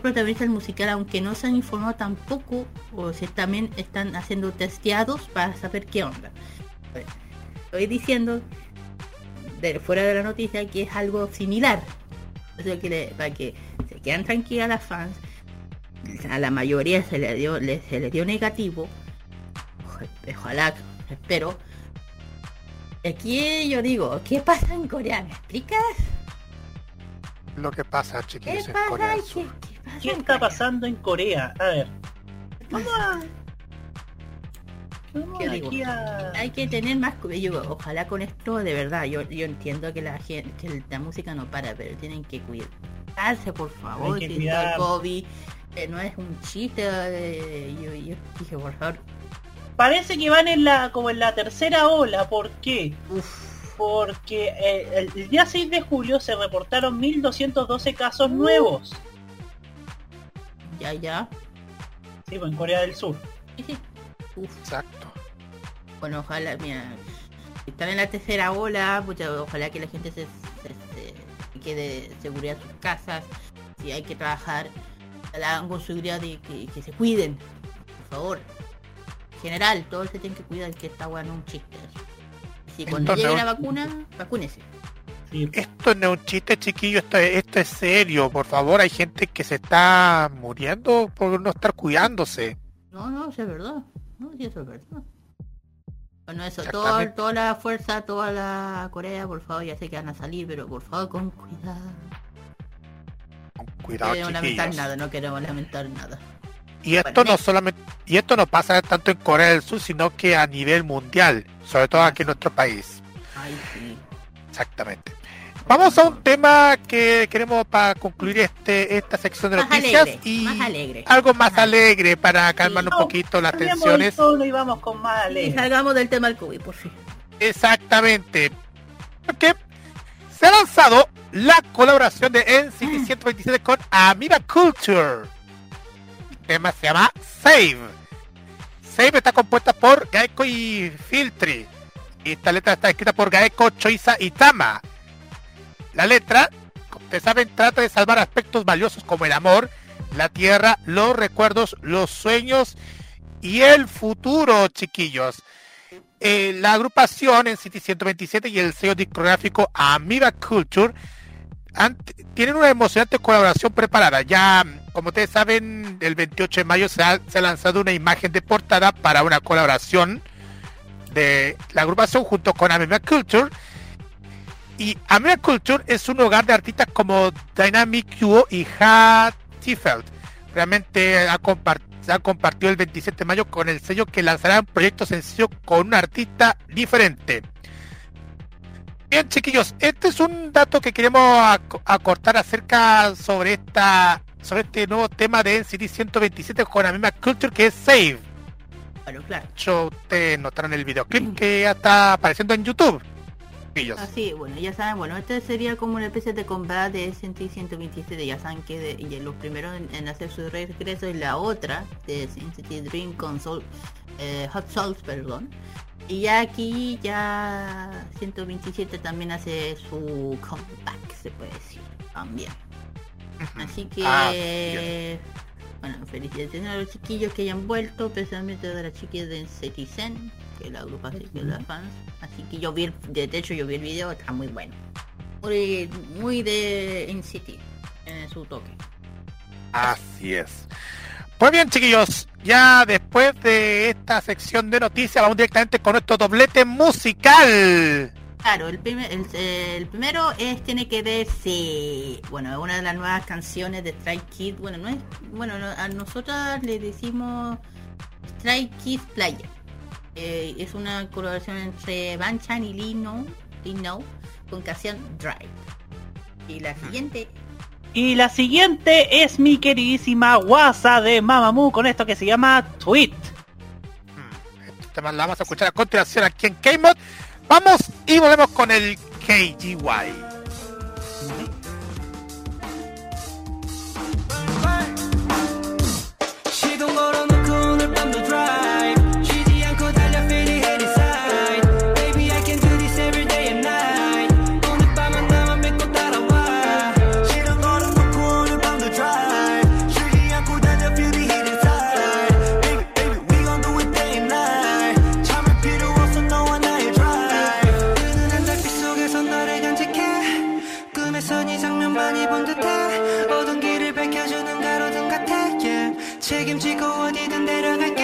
protagonistas musical, aunque no se han informado tampoco o si también están haciendo testeados para saber qué onda. Estoy diciendo de fuera de la noticia que es algo similar. para que se quedan tranquilas las fans a la mayoría se le dio, se le dio negativo. Ojalá, espero. Aquí yo digo, ¿qué pasa en Corea? ¿Me explicas? Lo que pasa, chiquillos, ¿Qué, ¿Qué, está pasando en Corea? A ver. Vamos a... Hay que tener más yo, ojalá con esto de verdad yo, yo entiendo que la gente que la música no para pero tienen que cuidarse por favor que, que el COVID no es un chiste. Eh, yo, dije, por favor. Parece que van en la como en la tercera ola. ¿Por qué? Porque eh, el, día 6 de julio se reportaron 1212 casos nuevos. Ya, ya. Sí, pues en Corea del Sur. Exacto. Bueno, ojalá, mira, están en la tercera ola, ojalá que la gente se, quede seguridad en sus casas, si hay que trabajar, la hagan con seguridad de que, se cuiden, por favor. En general, todos se tienen que cuidar, que está bueno un chiste. Si cuando llegue la vacuna, vacúnese. Esto no es un chiste, chiquillo, esto, esto es serio. Por favor, hay gente que se está muriendo por no estar cuidándose. No, no, eso es verdad. No, sí, eso es verdad. Bueno, eso, todo, toda la fuerza, toda la Corea, por favor, ya sé que van a salir, pero por favor, con cuidado. Cuidado, no queremos lamentar nada, no queremos lamentar nada. Y esto no solamente, y esto no pasa tanto en Corea del Sur, sino que a nivel mundial, sobre todo aquí en nuestro país. Ay, sí. Exactamente. Vamos a un tema que queremos para concluir este esta sección de Más noticias alegre, y más alegre. algo más Ajá. alegre para calmar Sí. un poquito las tensiones. tono y vamos con más Y salgamos del tema del COVID, por fin. Exactamente. Porque se ha lanzado la colaboración de NCT 127 con Amiga Culture. El tema se llama Save. Save está compuesta por Gaeko y Filtri. Y esta letra está escrita por Gaeko, Choiza y Tama. La letra, como ustedes saben, trata de salvar aspectos valiosos como el amor, la tierra, los recuerdos, los sueños y el futuro, chiquillos. Eh, la agrupación en City 127 y el sello discográfico Amiga Culture tienen una emocionante colaboración preparada. Ya, como ustedes saben, el 28 de mayo se ha, lanzado una imagen de portada para una colaboración de la agrupación junto con Amiga Culture. Y Amiga Culture es un hogar de artistas como Dynamic Duo y Ha Tifeld. Realmente ha, compart- se ha compartido el 27 de mayo con el sello que lanzará un proyecto sencillo con un artista diferente. Bien, chiquillos, este es un dato que queremos ac- acortar acerca sobre esta sobre este nuevo tema de NCT 127 con la misma culture que es Save. Claro. De hecho, ustedes notaron el videoclip que ya está apareciendo en YouTube. Así, bueno, ya saben, bueno, este sería como una especie de combate de SNT 127, ya saben que de, los primeros en, en hacer su regreso y la otra de SNT Dream con Soul, eh, Hot Souls, perdón. Y ya aquí ya 127 también hace su comeback, se puede decir, también. Así que, Ah, bueno, felicitaciones a los chiquillos que hayan vuelto, especialmente a las chiquillas de Citizen, que la agrupación de las fans. Así que yo vi, el, de hecho yo vi el video, está muy bueno. Muy, muy de NCT, en su toque. Así es. Pues bien, chiquillos, ya después de esta sección de noticias, vamos directamente con nuestro doblete musical. Claro, el, primer, el, el primero es tiene que ver si, bueno, una de las nuevas canciones de Strike Kids, bueno, no es, bueno, no- a nosotras le decimos Strike Kids Playa. Eh, es una colaboración entre Banchan y Lino, Lino con canción Drive. Y la siguiente, Y la siguiente es mi queridísima Guasa de Mamamoo con esto que se llama Tweet. Este tema lo vamos a escuchar a continuación aquí en K-Mod. Vamos y volvemos con el KGY. 책임지고 어디든 데려갈게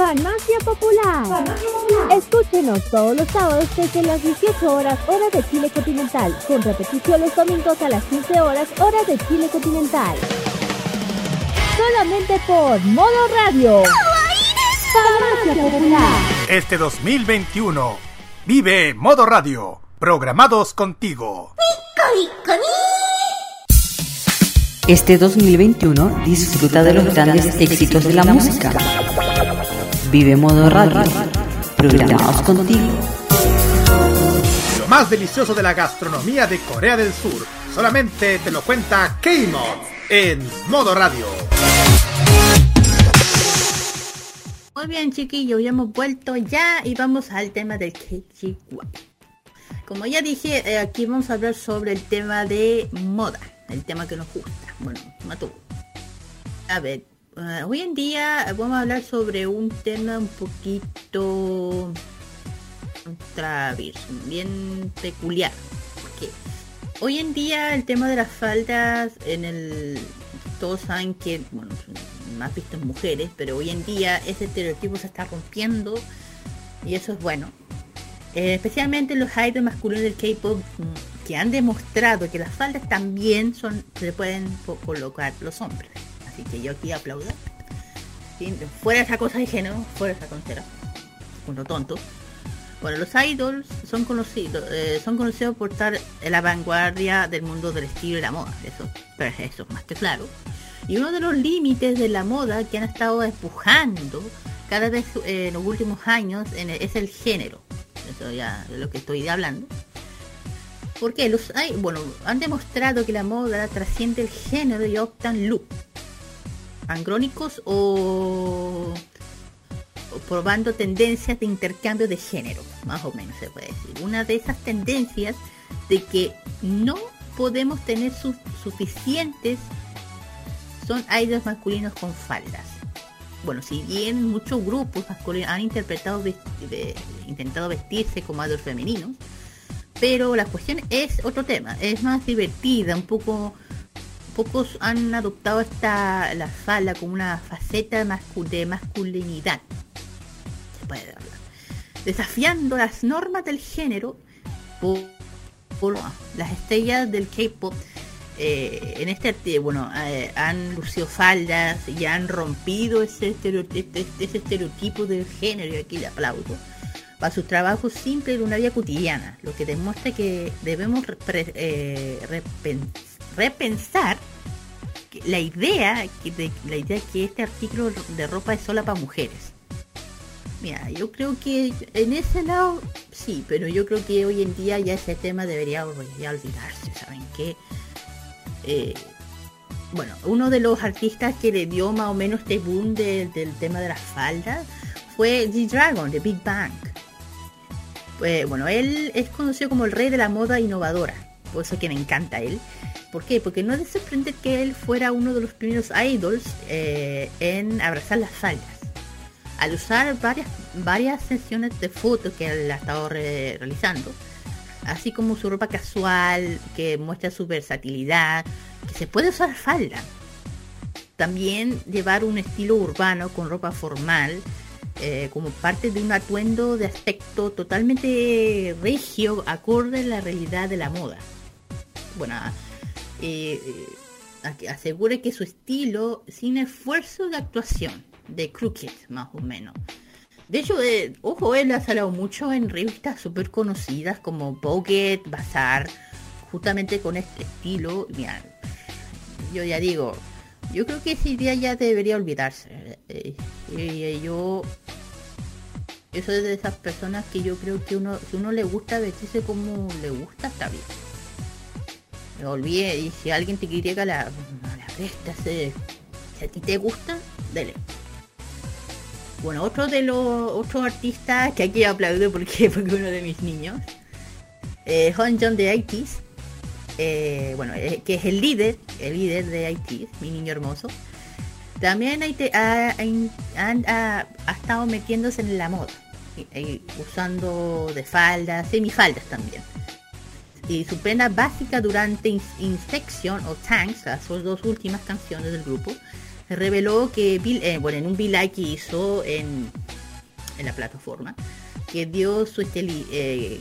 Farmacia Popular. Escúchenos todos los sábados desde las 18 horas, horas de Chile continental, con repetición los domingos a las 15 horas, horas de Chile continental. Solamente por Modo Radio. Farmacia Popular. Este 2021 vive Modo Radio, programados contigo. Este 2021 disfruta de los grandes éxitos de la música. Vive Modo Radio. Programados contigo. Lo más delicioso de la gastronomía de Corea del Sur. Solamente te lo cuenta K-Mod en Modo Radio. Muy bien, chiquillos, ya hemos vuelto ya y vamos al tema del KG Como ya dije, eh, aquí vamos a hablar sobre el tema de moda, el tema que nos gusta. Bueno, Matú. A ver, eh, hoy en día vamos a hablar sobre un tema un poquito controverso, bien peculiar. Porque hoy en día el tema de las faldas en el todos saben que bueno más visto en mujeres pero hoy en día ese estereotipo se está rompiendo y eso es bueno Eh, especialmente los idols masculinos del K-pop mm, que han demostrado que las faldas también son se pueden colocar los hombres así que yo aquí aplaudo Sí, fuera esa cosa de género fuera esa concera uno tonto bueno, los idols son conocidos, eh, son conocidos por estar en la vanguardia del mundo del estilo y la moda, eso, eso es más que claro. Y uno de los límites de la moda que han estado empujando cada vez eh, en los últimos años el- es el género. Eso ya de lo que estoy hablando. Porque los hay, bueno, han demostrado que la moda trasciende el género y optan look. Angrónicos o probando tendencias de intercambio de género, más o menos se puede decir. Una de esas tendencias de que no podemos tener su- suficientes son idols masculinos con faldas. Bueno, si bien muchos grupos masculinos han interpretado vesti- intentado vestirse como idols femeninos, pero la cuestión es otro tema, es más divertida, un poco pocos han adoptado esta la falda como una faceta de masculinidad. Desafiando las normas del género por, por las estrellas del K-pop eh, en este bueno eh, han lucido faldas y han rompido ese, estereo- este- estereotipo del género y aquí le aplaudo para sus trabajos simples de una vida cotidiana, lo que demuestra que debemos eh, repen- repensar la idea que de, la idea que este artículo de ropa es sola para mujeres. Mira, yo creo que en ese lado sí, pero yo creo que hoy en día ya ese tema debería ya olvidarse, ¿saben qué? Eh, bueno, uno de los artistas que le dio más o menos este boom de- del tema de las faldas fue G-Dragon de Big Bang. Pues, bueno, él es conocido como el rey de la moda innovadora, por eso que me encanta él. ¿Por qué? Porque no es de sorprender que él fuera uno de los primeros idols eh, en abrazar las faldas. Al usar varias, varias sesiones de fotos que él ha estado re- realizando, así como su ropa casual que muestra su versatilidad, que se puede usar falda. También llevar un estilo urbano con ropa formal, eh, como parte de un atuendo de aspecto totalmente regio, acorde a la realidad de la moda. Bueno, eh, eh, a- que asegure que su estilo sin esfuerzo de actuación, de crooked más o menos. De hecho, eh, ojo, él ha salido mucho en revistas súper conocidas como Vogue, Bazaar, justamente con este estilo. Mira, yo ya digo, yo creo que esa idea ya debería olvidarse. Eh, eh, yo, yo soy de esas personas que yo creo que uno, si uno le gusta vestirse como le gusta, está bien. Me olvidé, y si alguien te critica la, la cresta, se- si a ti te gusta, dele. Bueno, otro de los otros artistas que aquí aplaudo porque [LAUGHS] fue uno de mis niños, eh, Hon John de ITs, eh, bueno, eh, que es el líder, el líder de ITs, mi niño hermoso. También ha, estado metiéndose en la moda, y usando de faldas, semifaldas también. Y su pena básica durante In- o Tanks, las dos últimas canciones del grupo, reveló que eh, bueno, en un Bill que hizo en, en la plataforma, que dio su eh,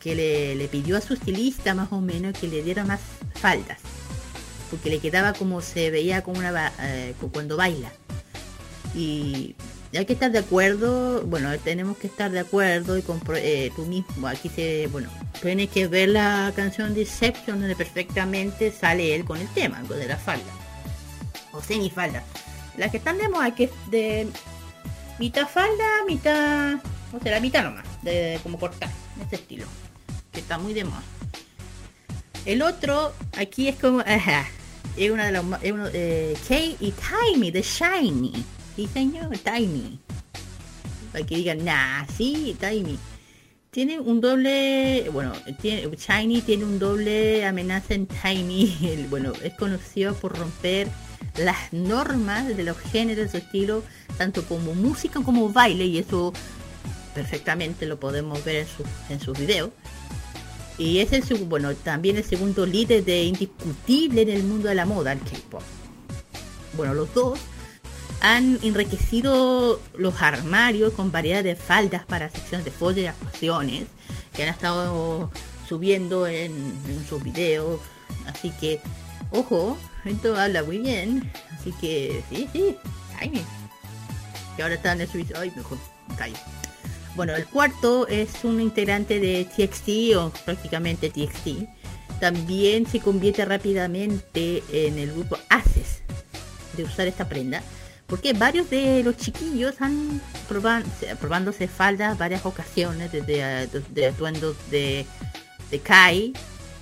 que le, pidió a su estilista más o menos que le diera más faldas, porque le quedaba como se veía como una eh, cu- cuando baila. Y hay que estar de acuerdo, bueno, tenemos que estar de acuerdo y compro- eh, tú mismo, aquí se, bueno, tienes que ver la canción Deception donde perfectamente sale él con el tema, con de la falda o semifalda. Las que están de moda que es de mitad falda, mitad, o sea, la mitad nomás, de como cortar, este estilo, que está muy de moda. El otro, aquí es como, [LAUGHS] es una de las es uno, eh, y Tiny de Shiny. Sí, señor, Tiny. Para que digan, nah, sí, Tiny. Tiene un doble, bueno, tiene, Shiny tiene un doble amenaza en Tiny. [LAUGHS] Bueno, es conocido por romper las normas de los géneros, su estilo, tanto como música como baile, y eso perfectamente lo podemos ver en, sus videos. Y es el bueno, también el segundo líder de indiscutible en el mundo de la moda, el K-pop. Bueno, los dos han enriquecido los armarios con variedad de faldas para secciones de fotos y actuaciones que han estado subiendo en, sus videos. Así que, ojo, esto habla muy bien. Así que, sí, sí, Jaime. Que ahora está en servicio. Ay, mejor, me callo. Bueno, el cuarto es un integrante de TXT o prácticamente TXT. También se convierte rápidamente en el grupo Aces de usar esta prenda. Porque varios de los chiquillos han proban- probándose faldas varias ocasiones desde eh, de atuendos de, de Kai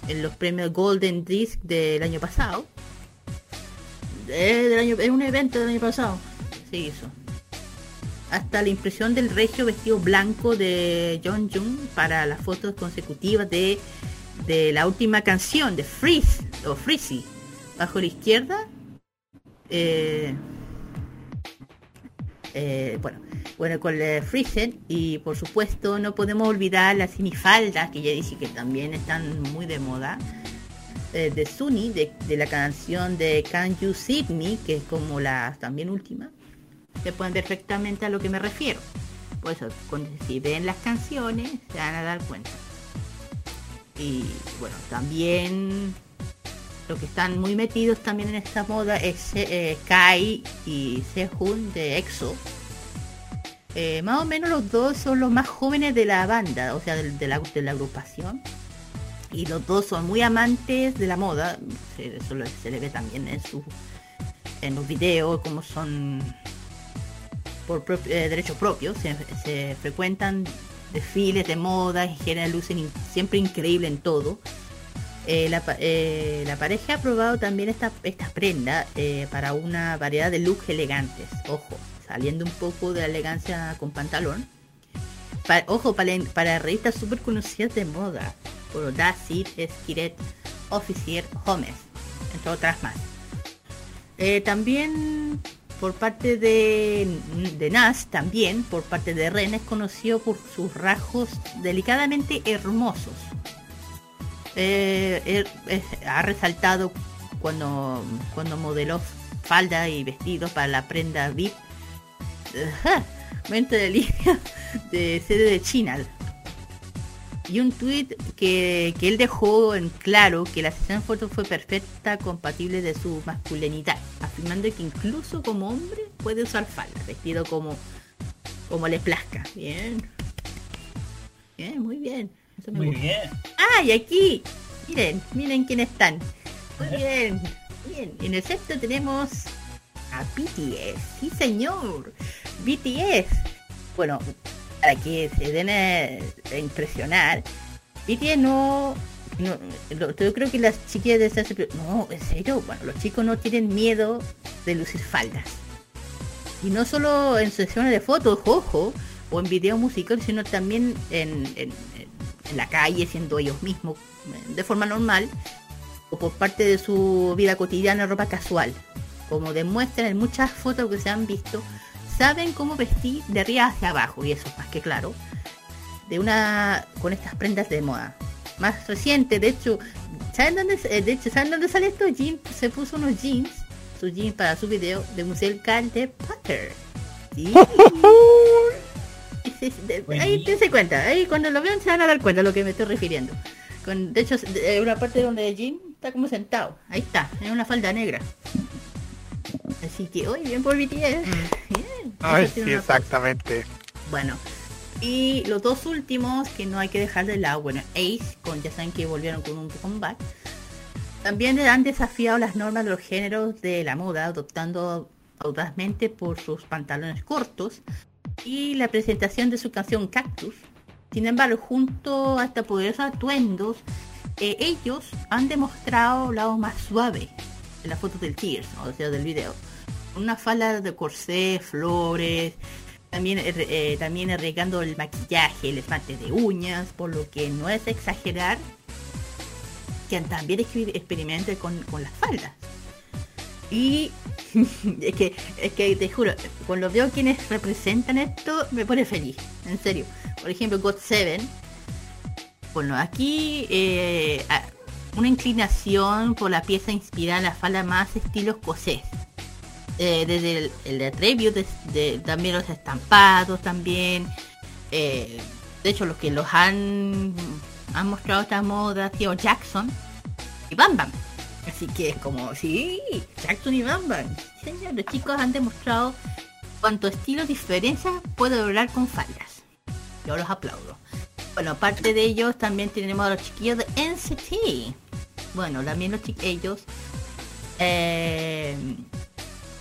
en los premios Golden Disc del año pasado. Del año, en un evento del año pasado. Se hizo hasta la impresión del regio vestido blanco de John Jung para las fotos consecutivas de, de la última canción de Freeze o Freezy bajo la izquierda eh, eh, bueno bueno con el Freezen y por supuesto no podemos olvidar las minifaldas que ya dije que también están muy de moda eh, de Sunny de, la canción de Can You See Me que es como la también última se pueden perfectamente a lo que me refiero. Por eso, con- si ven las canciones, se van a dar cuenta. Y bueno, también lo que están muy metidos también en esta moda es eh, Kai y Sehun de EXO. Eh, más o menos los dos son los más jóvenes de la banda, o sea, de, la, de la agrupación. Y los dos son muy amantes de la moda. Eso lo- se le ve también en su en los videos, como son por pro- eh, propio, se, frecuentan desfiles de moda, en general lucen siempre increíble en todo. Eh, eh, la pareja ha probado también esta, esta prenda eh, para una variedad de looks elegantes. Ojo, saliendo un poco de elegancia con pantalón. Pa- ojo, para, revistas súper conocidas de moda. Por Das It, Skiret, Officier, Homes, entre otras más. También por parte de, de Nas, también por parte de Ren, es conocido por sus rasgos delicadamente hermosos. Eh, es- ha resaltado cuando, cuando modeló falda y vestidos para la prenda VIP. Mente de línea de sede de China. Y un tweet que, que él dejó en claro que la sesión de fotos fue perfecta, compatible de su masculinidad, afirmando que incluso como hombre puede usar falda, vestido como, como le plazca. Bien. Bien, muy bien. Eso me Muy gusta. bien. Ah, y aquí, miren, miren quiénes están. Muy bien, bien. En el sexto tenemos a BTS, sí señor, BTS. Bueno, para que se den a, a impresionar, BTS no, no- yo creo que las chiquillas de esta no, en serio, bueno, los chicos no tienen miedo de lucir faldas. Y no solo en sesiones de fotos, ojo, o en videos musicales, sino también en la calle, siendo ellos mismos, eh, de forma normal, o por parte de su vida cotidiana, ropa casual. Como demuestran en muchas fotos que se han visto, saben cómo vestir de arriba hacia abajo, y eso es más que claro, de una con estas prendas de moda. Más reciente, de hecho, ¿saben dónde, eh, de hecho, ¿saben dónde sale esto? Jean se puso unos jeans, sus jeans para su video de musical de Potter. Sí. [LAUGHS] Sí, de- ahí te se cuenta, ahí cuando lo vean se van a dar cuenta a lo que me estoy refiriendo. Con, de hecho, de- una parte donde Jean está como sentado, ahí está, en una falda negra. Así que, oye, bien por BTS. Bien. Ay, sí, exactamente. Bueno, y los dos últimos que no hay que dejar de lado, bueno, Ace, con ya saben que volvieron con un comeback. También han desafiado las normas de los géneros de la moda, adoptando audazmente por sus pantalones cortos y la presentación de su canción Cactus. Sin embargo, junto a estos poderosos atuendos, eh, ellos han demostrado lado más suave en la foto del Tears, o sea, del video. Una falda de corsé, flores, también, eh, eh, también arriesgando el maquillaje, el esmalte de uñas, por lo que no es exagerar que también exper- experimente con, con las faldas. Y [LAUGHS] es que, es que te juro, cuando veo quienes representan esto, me pone feliz, en serio. Por ejemplo, God Seven. Bueno, aquí eh, una inclinación por la pieza inspirada en la falda más estilo escocés. Eh, desde el, el de- de- también los estampados también. Eh, de hecho, los que los han, han mostrado esta moda ha sido Jackson y Bam Bam. Así que es como, sí, Jackson y Bam Bam. Sí, los chicos han demostrado cuánto estilo diferencia puede lograr con faldas. Yo los aplaudo. Bueno, aparte de ellos, también tenemos a los chiquillos de NCT. Bueno, también los chiquillos, eh,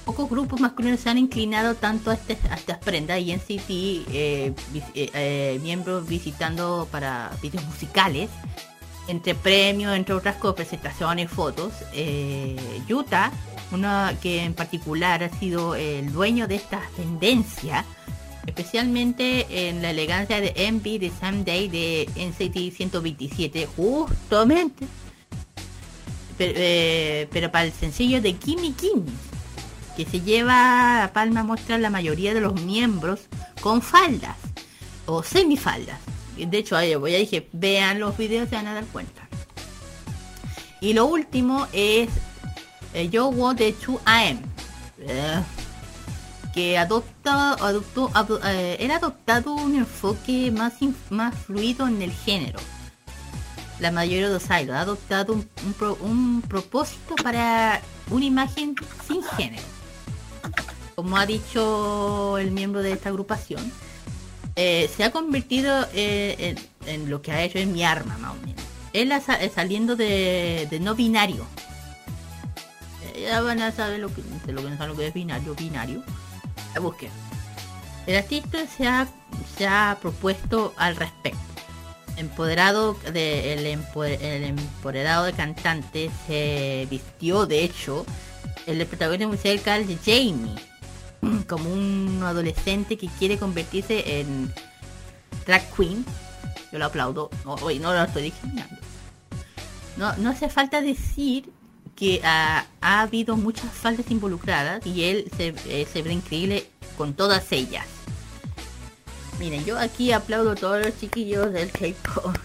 pocos grupos masculinos se han inclinado tanto a, este- estas prendas y NCT, eh, eh, eh, miembros visitando para videos musicales entre premios, entre otras cosas, presentaciones, fotos. Eh, Yuta, una que en particular ha sido el dueño de esta tendencia, especialmente en la elegancia de Envy de Someday de NCT 127, justamente. Pero, eh, pero para el sencillo de Kimi Kimi, que se lleva a palma a mostrar la mayoría de los miembros con faldas o semifaldas. De hecho, ahí voy a dije, vean los videos se van a dar cuenta. Y lo último es eh, Yo Want de 2AM. eh, que adopta, adoptó, ado- eh, él ha adoptado un enfoque más, más fluido en el género. La mayoría de los idols ha adoptado un, un propósito para una imagen sin género. Como ha dicho el miembro de esta agrupación, eh, se ha convertido eh, en, lo que ha hecho en mi arma, más o menos. Él saliendo de, no binario. Eh, ya van a saber lo que, lo que no saben lo que es binario, binario. La. El artista se ha, se ha propuesto al respecto. Empoderado de, el, empoder- el empoderado de cantante se vistió de hecho el protagonista musical de Jamie [CLEARS THROAT] como un adolescente que quiere convertirse en drag queen. Yo lo aplaudo. Oye, no lo estoy discriminando. No, no hace falta decir que ah, ha habido muchas faltas involucradas y él se, eh, se ve increíble con todas ellas. Miren, yo aquí aplaudo a todos los chiquillos del K-pop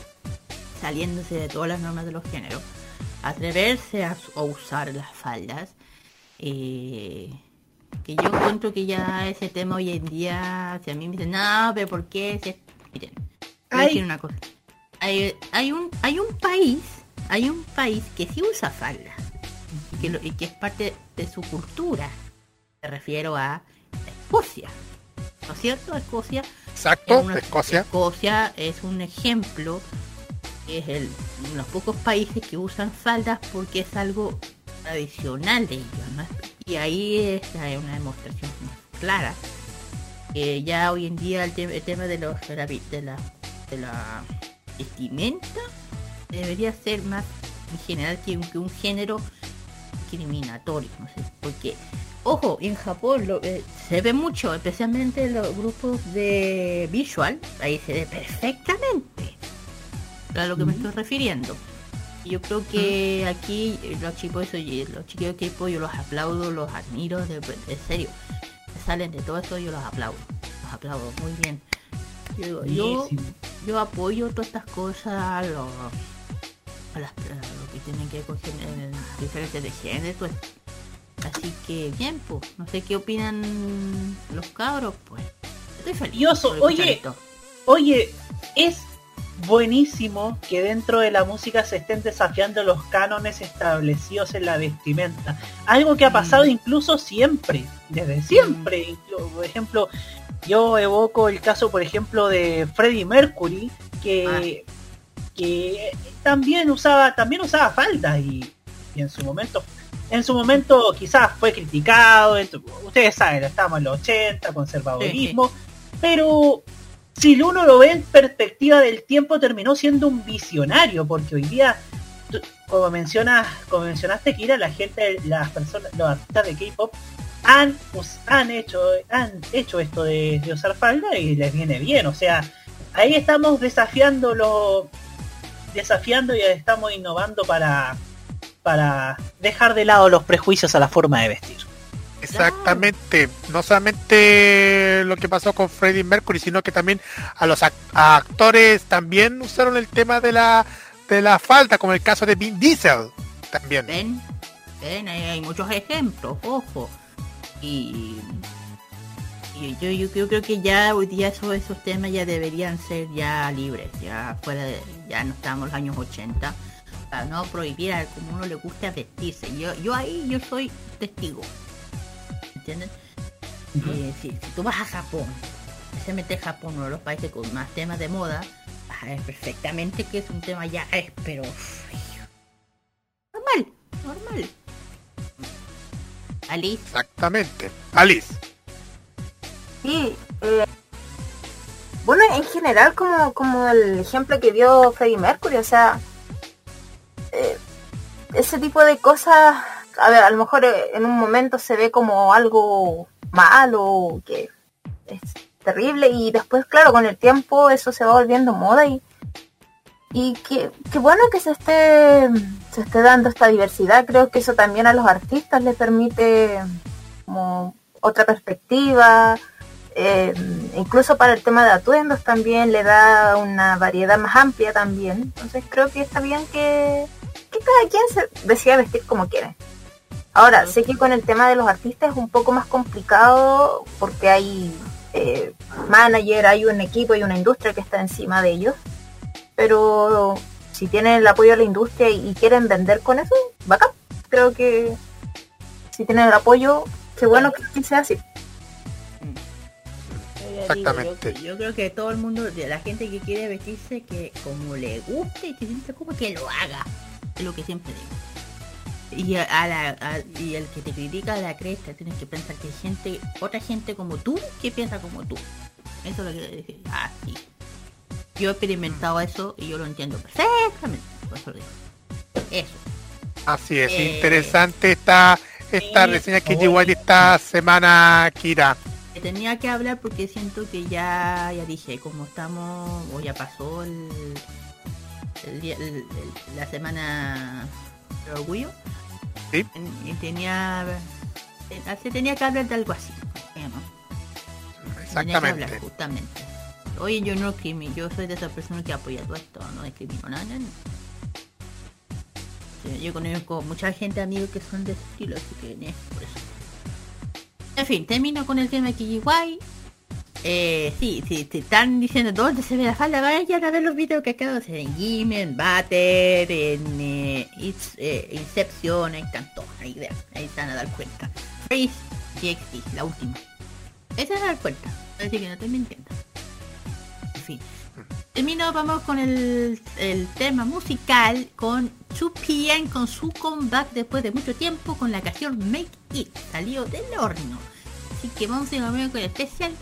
[LAUGHS] saliéndose de todas las normas de los géneros. Atreverse a, a usar las faldas. eh, que yo encuentro que ya ese tema hoy en día, si a mí me dicen, no, pero ¿por qué? Si es-". Miren, voy a Ay. decir una cosa. Hay, hay un hay un país, hay un país que sí usa falda que, lo- y que es parte de su cultura. Me refiero a Escocia. ¿No es cierto? Escocia Exacto, es una- Escocia. Escocia es un ejemplo, es el, uno de los pocos países que usan faldas porque es algo tradicional de ¿no? Y ahí está una demostración clara que ya hoy en día el, te- el tema de los de la, de la, de la vestimenta debería ser más en general que un, que un género discriminatorio, no sé, porque ojo, en Japón lo, eh, se ve mucho, especialmente en los grupos de visual, ahí se ve perfectamente a lo que me estoy refiriendo. Yo creo que aquí eh, los chicos, los chicos de K-pop yo los aplaudo, los admiro, de, de serio. Salen de todo esto, yo los aplaudo. Los aplaudo, muy bien. Yo, yo, yo apoyo todas estas cosas, a lo, a las, a lo que tienen que ver con eh, diferencias de género. pues. Así que bien, pues, no sé qué opinan los cabros, pues. Estoy feliz. Y oso, por escuchar oye, esto. Oye, es buenísimo que dentro de la música se estén desafiando los cánones establecidos en la vestimenta. Algo que ha pasado Mm. incluso siempre, desde siempre. Inclu- Por ejemplo, yo evoco el caso, por ejemplo, de Freddie Mercury, que, que también usaba, también usaba falda y, y en su momento en su momento quizás fue criticado, ustedes saben, estamos en los 80, conservadurismo, pero si uno lo ve en perspectiva del tiempo terminó siendo un visionario, porque hoy día, como mencionas, como mencionaste Kira, la gente, las personas, los artistas de K-pop han, han hecho, han hecho esto de, de usar falda y les viene bien. O sea, ahí estamos desafiando desafiando y estamos innovando para, para dejar de lado los prejuicios a la forma de vestir. Exactamente, no solamente lo que pasó con Freddie Mercury, sino que también a los actores también usaron el tema de la de la falta, como el caso de Vin Diesel también. Ven, ven, hay, muchos ejemplos, ojo. Y, yo, yo creo que ya hoy día esos, esos temas ya deberían ser ya libres, ya fuera de, ya no estamos en los años 80, para no prohibir a como uno le gusta vestirse. Yo, yo ahí yo soy testigo. ¿Entienden? Eh, si, si tú vas a Japón, especialmente Japón, uno de los países con más temas de moda, vas a ver perfectamente que es un tema ya es, pero normal, normal. Alice, Exactamente. Alice. Sí, eh, bueno, en general como, como el ejemplo que dio Freddie Mercury, o sea, eh, ese tipo de cosas, a ver, a lo mejor eh, en un momento se ve como algo malo, que es terrible, y después, claro, con el tiempo eso se va volviendo moda y, y que, que bueno que se esté, se esté dando esta diversidad, creo que eso también a los artistas les permite como otra perspectiva, eh, incluso para el tema de atuendos también le da una variedad más amplia también. Entonces creo que está bien que, que cada quien se decida vestir como quiere. Ahora, sé que con el tema de los artistas es un poco más complicado porque hay eh, manager, hay un equipo y una industria que está encima de ellos. Pero si tienen el apoyo de la industria y, y quieren vender con eso, bacán. Creo que si tienen el apoyo, qué bueno que, que sea así. digo, Exactamente. Yo, yo creo que todo el mundo, de la gente que quiere vestirse, que como le guste y que siente como que lo haga. Es lo que siempre digo. Y, a, la, a- y el que te critica a la cresta, tienes que pensar que hay gente, otra gente como tú, que piensa como tú. Eso es lo que decir. Ah, sí. Yo he experimentado eso y yo lo entiendo perfectamente. Por eso lo digo. Eso. Así es, Eh, interesante esta esta sí, reseña que oye. White esta semana, Kira. tenía que hablar porque siento que ya ya dije como estamos o ya pasó el, el día- el- el- la semana del orgullo Sí. y tenía eh, se tenía que hablar de algo así. Tenía que hablar Exactamente. justamente oye yo no discrimino yo soy de esas personas que apoya todo esto no discrimino nada, nada. Sí, yo conozco mucha gente amigos que son de ese estilo así que eh, por eso en fin, termino con el tema de KGY. Eh, sí, sí, te están diciendo dónde se ve la falda, vayan a ver los videos que hacer en Gimme, en Batter, en eh, It's, eh, Inception, ahí están todos, ahí vean, ahí van a dar cuenta. TXT, la última. Se van a dar cuenta, así que no estoy mintiendo. En fin. Termino, vamos con el, tema musical con 2PM con su comeback después de mucho tiempo con la canción Make It, salió del horno. Así que vamos a ir con el especial.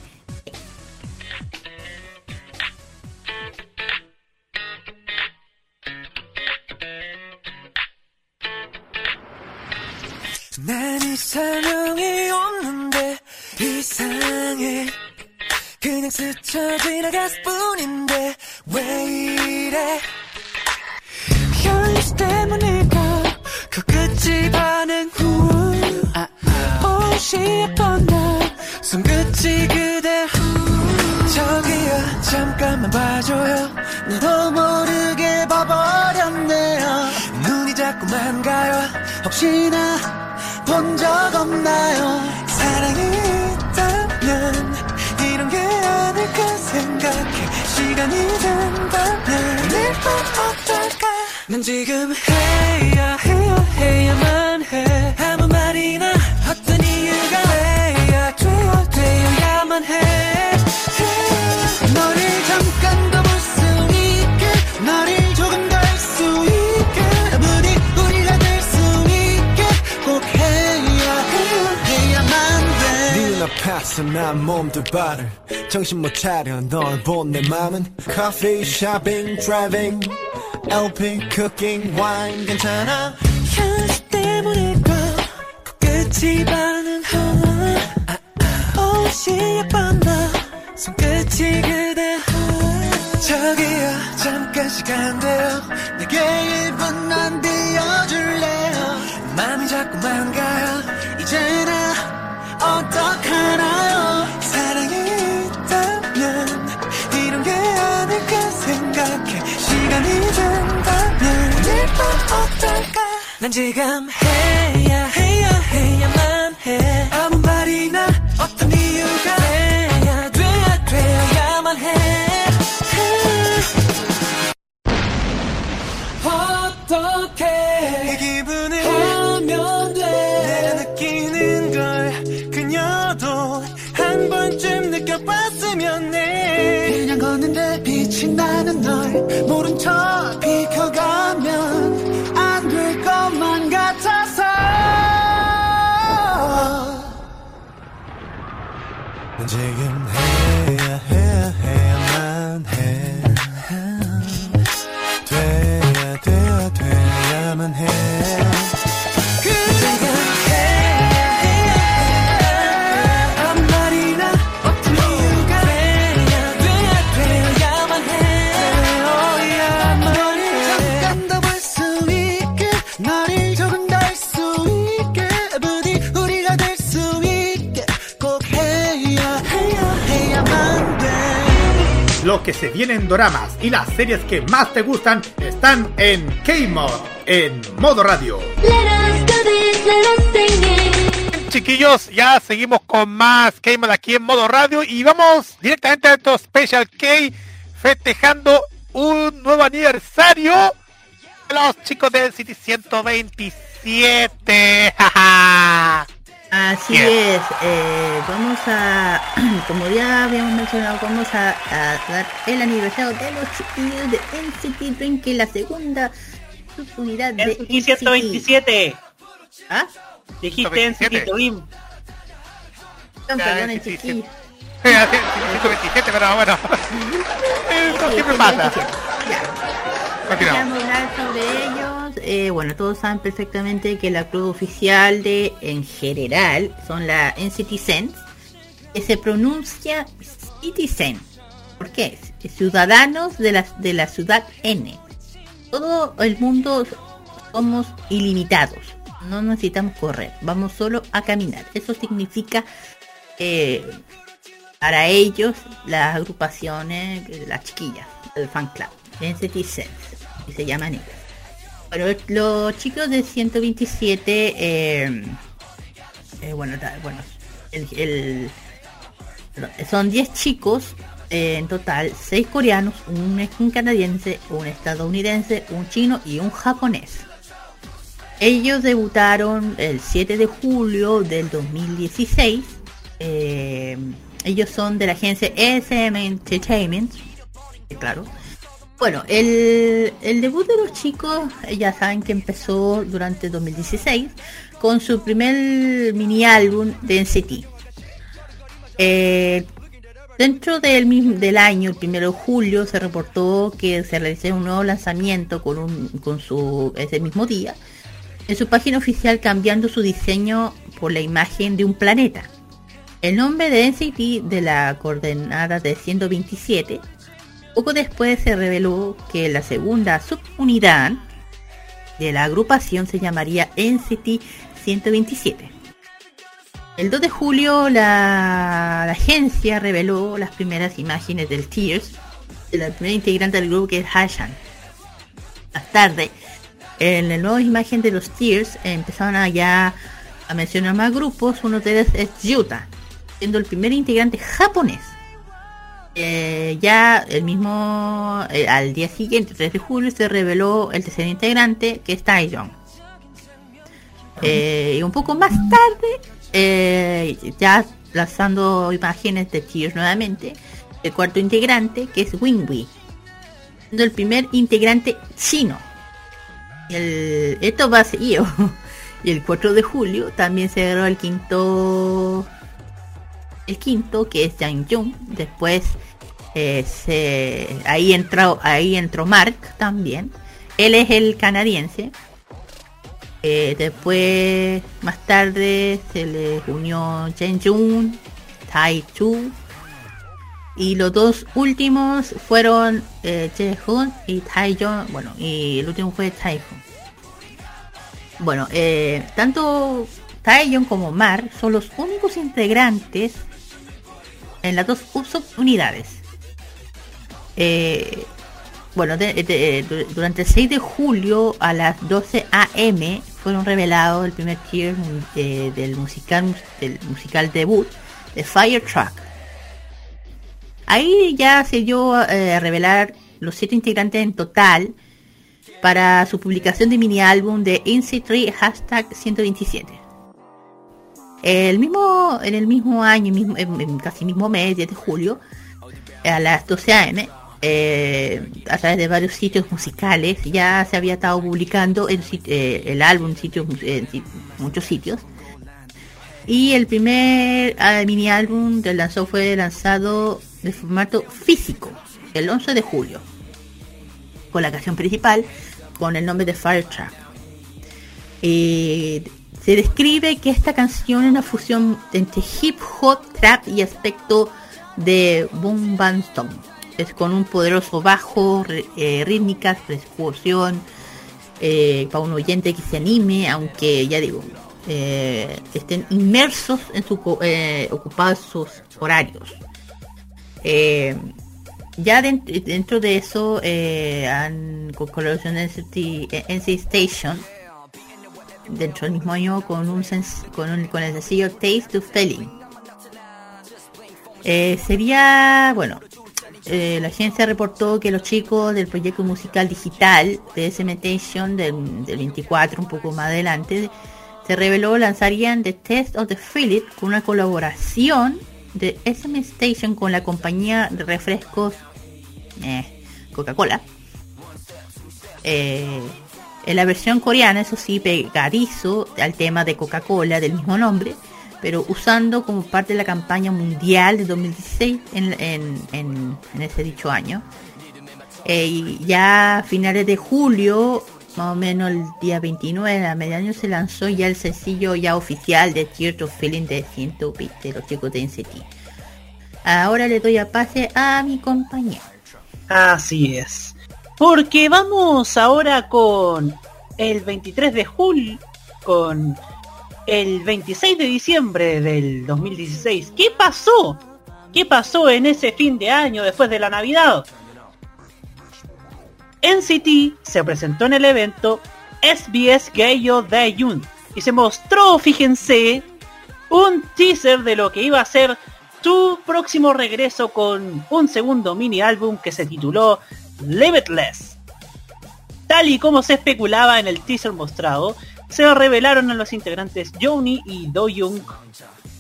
난 이상형이 없는데 이상해. 그냥 스쳐 지나갔을 뿐인데 왜 이래? 현실 때문일까? 그 끝이 반응 후. 옷이 예쁜 날 손끝이 그대 후. 저기요 잠깐만 봐줘요. 나도 모르게 봐버렸네요. 눈이 자꾸만 가요. 혹시나 본 적 없나요? 사랑이 있다면 이런 게 아닐까 생각해. 시간이 된다면 밤 어떨까? 난 지금 해야 해야 해야만 해 난 몸둘 바를. 정신 못 차려 널 본 내 맘은 커피 샤핑 드라이빙 LP cooking wine. 괜찮아? 향수 때문일까 끝이 반응하나. 아, 아, 옷이 예뻤나. 손끝이 그대 저기요 잠깐 시간 돼요 내게 1분만 비워줄래요? 마음이 자꾸만 가요. 이제 나 어떡하나요? 사랑이 있다면 이런 게 아닐까 생각해. 시간이 된다면 오늘 밤 어떨까? 난 지금 해야 해야 해야만 해 빛이 나는 널 모른 척 비켜가면 안 될 것만 같아서. 난 지금 que se viene en doramas y las series que más te gustan están en K-Mod, en modo radio. Chiquillos, ya seguimos con más K-Mod aquí en modo radio y vamos directamente a estos Special K festejando un nuevo aniversario de los chicos del City 127. [LAUGHS] jaja. Así Bien. es, eh, vamos a, [CLEARS THROAT] como ya habíamos mencionado, vamos a, a dar el aniversario de los chiquillos de NCT Dream, que es la segunda subunidad de NCT 127. ¿Ah? Dijiste NCT 127. Dream. Perdón, NCT NCT. 127, pero bueno. [LAUGHS] Eso siempre pasa. Ya. Continuamos. Vamos a hablar sobre ellos. Eh, bueno, todos saben perfectamente que la club oficial de, en general, son la NCTzen, que se pronuncia Citizen. ¿Por qué? Ciudadanos de la, de la ciudad N. Todo el mundo somos ilimitados. No necesitamos correr. Vamos solo a caminar. Eso significa eh, para ellos las agrupaciones, las chiquillas, el fan club, NCT Sense, y se llaman ellos. Bueno, los chicos de 127, eh, eh, bueno, bueno, son 10 chicos eh, en total, 6 coreanos, un, un canadiense, un estadounidense, un chino y un japonés. Ellos debutaron el 7 de julio del 2016. eh, ellos son de la agencia SM Entertainment. Claro. Bueno, el, debut de los chicos, eh, ya saben que empezó durante 2016 con su primer mini álbum de NCT. Eh, dentro del, del año, el primero de julio, se reportó que se realizó un nuevo lanzamiento con, su ese mismo día en su página oficial cambiando su diseño por la imagen de un planeta. El nombre de NCT de la coordenada de 127. Poco después se reveló que la segunda subunidad de la agrupación se llamaría NCT 127. El 2 de julio la, agencia reveló las primeras imágenes del Tears, de la primera integrante del grupo que es Hashan. Más tarde, en la nueva imagen de los Tears empezaron a ya a mencionar más grupos, uno de ellos es Yuta, siendo el primer integrante japonés. Eh, ya el mismo, eh, al día siguiente, 3 de julio, se reveló el tercer integrante, que es Taeyong. Eh, y un poco más tarde, ya lanzando imágenes de Tears nuevamente, el cuarto integrante, que es Wingwi, siendo el primer integrante chino. El, esto va seguido. [LAUGHS] Y el 4 de julio también se reveló el quinto el quinto que es Jang Jung después eh, se- ahí entró ahí entró Mark también él es el canadiense. Eh, después, más tarde, se le unió Jen Jun, Tai Chu. Y los dos últimos fueron eh, Hoon y Tai Jong. Bueno, y el último fue Tai Hoon. Bueno, eh, tanto Taeyeon como Mar son los únicos integrantes en las dos subunidades. Eh, bueno, de- durante el 6 de julio a las 12 am fueron revelados el primer tier eh, del musical del musical debut de Fire Truck. Ahí ya se dio eh, a revelar los siete integrantes en total para su publicación de mini álbum de INC3 hashtag 127. El mismo, en el mismo año, mismo, en, casi mismo mes, 10 de julio, a las 12 am, eh, a través de varios sitios musicales, ya se había estado publicando el, eh, el álbum sitios, en muchos sitios. Y el primer ah, mini álbum que lanzó fue lanzado de formato físico, el 11 de julio, con la canción principal, con el nombre de Fire Truck. Se describe que esta canción es una fusión entre hip hop, trap y aspecto de boom band. Es con un poderoso bajo, eh, rítmicas, percusión, eh, para un oyente que se anime, aunque ya digo, eh, estén inmersos en su eh, ocupados sus horarios. Ya dent- dentro de eso han con colaboración eh, NC Station dentro del mismo año con un con, con el sencillo Taste to Feeling. Eh, sería bueno eh, la agencia reportó que los chicos del proyecto musical digital de Cementation del, del 24 un poco más adelante se reveló lanzarían The Test of the Feeling con una colaboración de SM Station con la compañía de refrescos eh, Coca-Cola. En la versión coreana, eso sí, pegadizo al tema de Coca-Cola del mismo nombre, pero usando como parte de la campaña mundial de 2016 en, ese dicho año. Eh, y ya a finales de julio, más o menos el día 29 a mediaño, se lanzó ya el sencillo ya oficial de Tears of Feeling de 100 de los chicos de NCT. Ahora le doy a pase a mi compañero. Así es. Porque vamos ahora con el 23 de julio, con el 26 de diciembre del 2016. ¿Qué pasó? ¿Qué pasó en ese fin de año después de la Navidad? NCT se presentó en el evento SBS Gayo Daeyun y se mostró, fíjense, un teaser de lo que iba a ser su próximo regreso con un segundo mini álbum que se tituló Limitless. Tal y como se especulaba en el teaser mostrado, se revelaron a los integrantes Joni y Do Young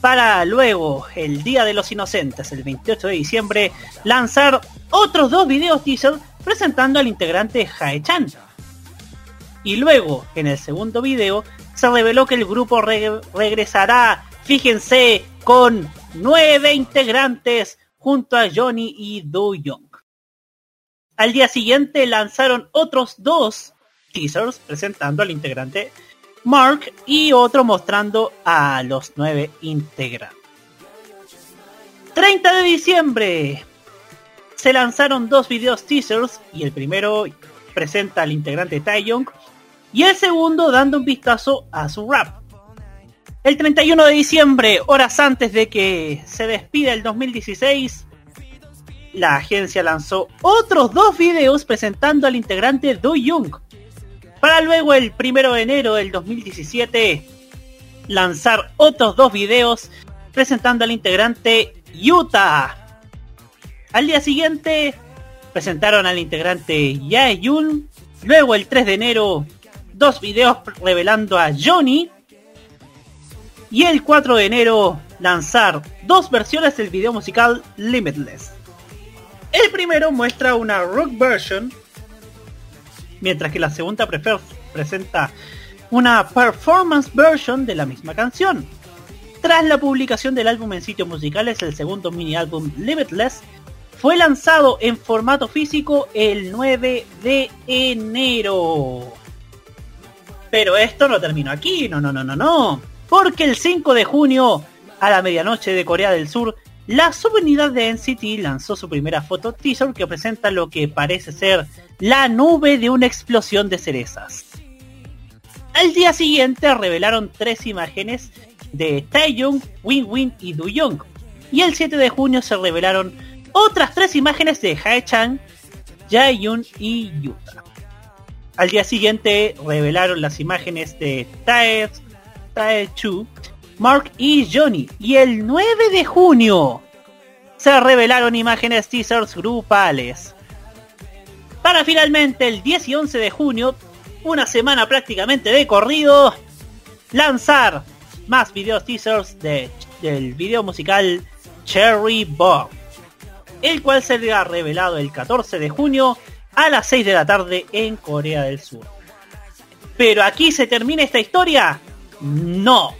para luego, el Día de los Inocentes, el 28 de diciembre, lanzar otros dos videos teaser presentando al integrante Jae-chan. Y luego, en el segundo video, se reveló que el grupo re- regresará, fíjense, con nueve integrantes junto a Johnny y Do Young. Al día siguiente lanzaron otros dos teasers presentando al integrante Mark y otro mostrando a los nueve integrantes. 30 de diciembre se lanzaron dos videos teasers y el primero presenta al integrante Taeyong y el segundo dando un vistazo a su rap. El 31 de diciembre, horas antes de que se despida el 2016, la agencia lanzó otros dos videos presentando al integrante Do Young. Para luego el 1 de enero del 2017 lanzar otros dos videos presentando al integrante Yuta. Al día siguiente presentaron al integrante Yaeyun. Luego el 3 de enero dos videos revelando a Johnny. Y el 4 de enero lanzar dos versiones del video musical Limitless. El primero muestra una rock version, mientras que la segunda presenta una performance version de la misma canción. Tras la publicación del álbum en sitios musicales, el segundo mini álbum Limitless fue lanzado en formato físico el 9 de enero. Pero esto no terminó aquí, no, no, no, no, no. Porque el 5 de junio, a la medianoche de Corea del Sur, la subunidad de NCT lanzó su primera foto teaser que presenta lo que parece ser la nube de una explosión de cerezas. Al día siguiente revelaron tres imágenes de Taeyong, Win Win y Du Young. Y el 7 de junio se revelaron otras tres imágenes de Hae-chan, Jae-yoon y Yuta. Al día siguiente revelaron las imágenes de Tae, Tae-chu, Mark y Johnny. Y el 9 de junio se revelaron imágenes teasers grupales. Para finalmente el 10 y 11 de junio, una semana prácticamente de corrido, lanzar más videos teasers de, del video musical Cherry Bomb, el cual será revelado el 14 de junio a las 6 de la tarde en Corea del Sur. Pero aquí se termina esta historia. No,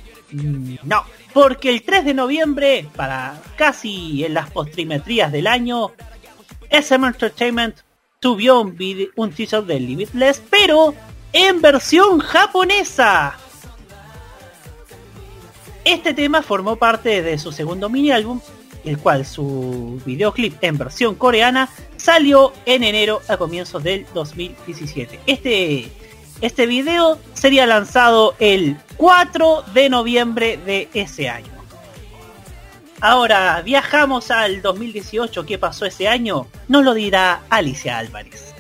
no, porque el 3 de noviembre, para casi en las postrimetrías del año, SM Entertainment subió un, vide- un teaser de Limitless, pero en versión japonesa. Este tema formó parte de su segundo mini álbum, el cual su videoclip en versión coreana salió en enero a comienzos del 2017. Este, este video sería lanzado el 4 de noviembre de ese año. Ahora viajamos al 2018. ¿Qué pasó ese año? Nos lo dirá Alicia Álvarez.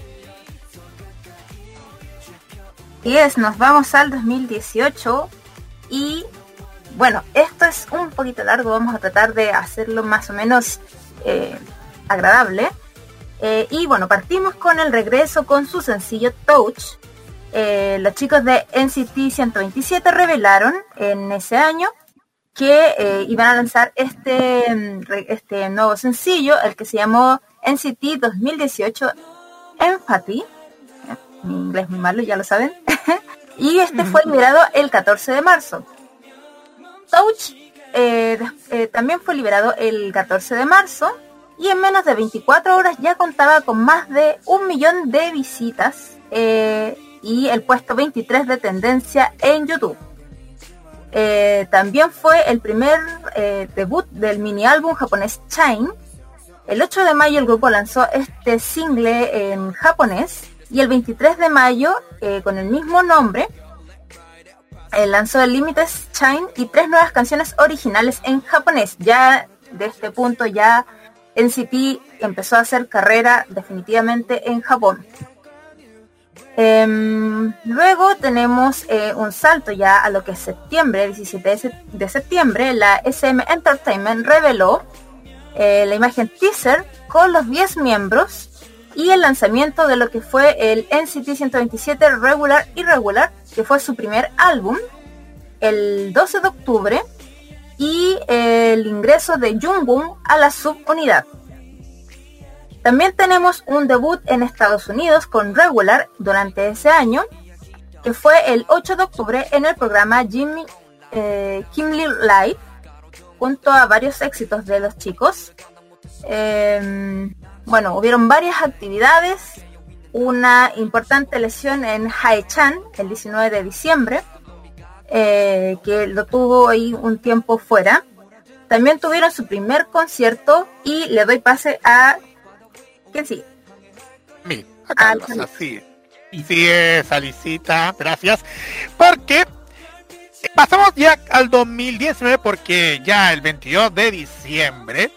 Y es, nos vamos al 2018 y bueno, esto es un poquito largo, vamos a tratar de hacerlo más o menos eh, agradable. Eh, y bueno, partimos con el regreso con su sencillo Touch. Eh, los chicos de NCT 127 revelaron en ese año que eh, iban a lanzar este, mm, este nuevo sencillo, el que se llamó NCT 2018 Empathy. Mi inglés muy malo, ya lo saben. [LAUGHS] y este fue liberado el 14 de marzo. Touch eh, eh, también fue liberado el 14 de marzo y en menos de 24 horas ya contaba con más de un millón de visitas eh, y el puesto 23 de tendencia en YouTube. Eh, también fue el primer eh, debut del mini álbum japonés Shine. El 8 de mayo el grupo lanzó este single en japonés y el 23 de mayo eh, con el mismo nombre lanzó el Limited Shine y tres nuevas canciones originales en japonés. Ya de este punto ya NCT empezó a hacer carrera definitivamente en Japón. Em, luego tenemos eh, un salto ya a lo que es septiembre, 17 de, se- de septiembre, la SM Entertainment reveló eh, la imagen teaser con los 10 miembros y el lanzamiento de lo que fue el NCT 127 Regular Irregular, que fue su primer álbum, el 12 de octubre, y el ingreso de Jungkook a la subunidad. También tenemos un debut en Estados Unidos con Regular durante ese año, que fue el 8 de octubre en el programa Jimmy eh, Live, junto a varios éxitos de los chicos. Em, bueno, hubieron varias actividades, una importante lesión en Hae-chan el 19 de diciembre, eh, que lo tuvo ahí un tiempo fuera. También tuvieron su primer concierto y le doy pase a... ¿Quién sí? mí, a Carlos, Ah, así. Sí es, Alicita, gracias. Porque pasamos ya al 2019 porque ya el 22 de diciembre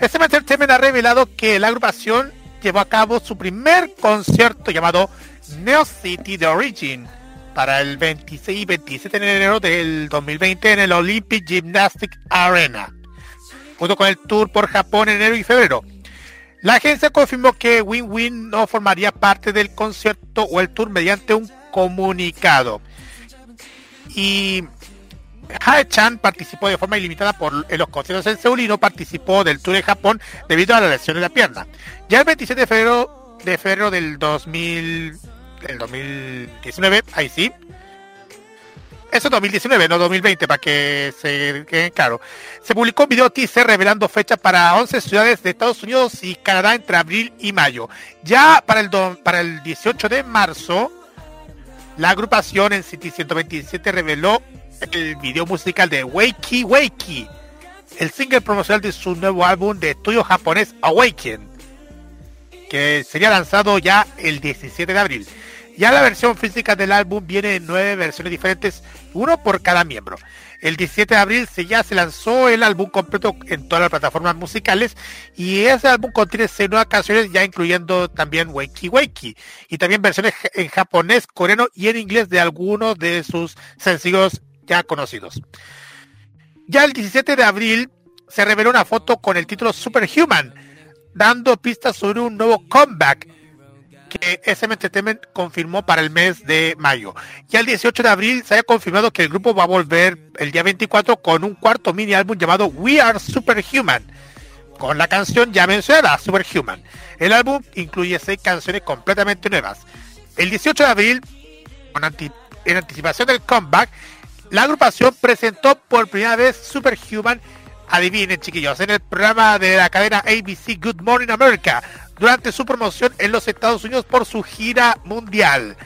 SM Entertainment ha revelado que la agrupación llevó a cabo su primer concierto llamado Neo City The Origin para el 26 y 27 de enero del 2020 en el Olympic Gymnastic Arena, junto con el tour por Japón en enero y febrero. La agencia confirmó que Win Win no formaría parte del concierto o el tour mediante un comunicado. Y Hae-chan participó de forma ilimitada por en los conciertos en Seúl y no participó del tour de Japón debido a la lesión de la pierna. Ya el 27 de febrero, de febrero del 2000, del 2019, ahí sí, Eso es 2019, no 2020, para que se queden claro. Se publicó un video teaser revelando fechas para 11 ciudades de Estados Unidos y Canadá entre abril y mayo. Ya para el, para el 18 de marzo, la agrupación en City 127 reveló el video musical de Wakey Wakey, el single promocional de su nuevo álbum de estudio japonés Awaken, que sería lanzado ya el 17 de abril. Ya la versión física del álbum viene en nueve versiones diferentes, uno por cada miembro. El 17 de abril se ya se lanzó el álbum completo en todas las plataformas musicales y ese álbum contiene seis nuevas canciones ya incluyendo también Wakey Wakey y también versiones en japonés, coreano y en inglés de algunos de sus sencillos ya conocidos. Ya el 17 de abril se reveló una foto con el título Superhuman, dando pistas sobre un nuevo comeback que SM Entertainment confirmó para el mes de mayo. Ya el 18 de abril se ha confirmado que el grupo va a volver el día 24 con un cuarto mini álbum llamado We Are Superhuman, con la canción ya mencionada, Superhuman. El álbum incluye seis canciones completamente nuevas. El 18 de abril, en anticipación del comeback, la agrupación presentó por primera vez Superhuman, adivinen chiquillos, en el programa de la cadena ABC Good Morning America, durante su promoción en los Estados Unidos por su gira mundial.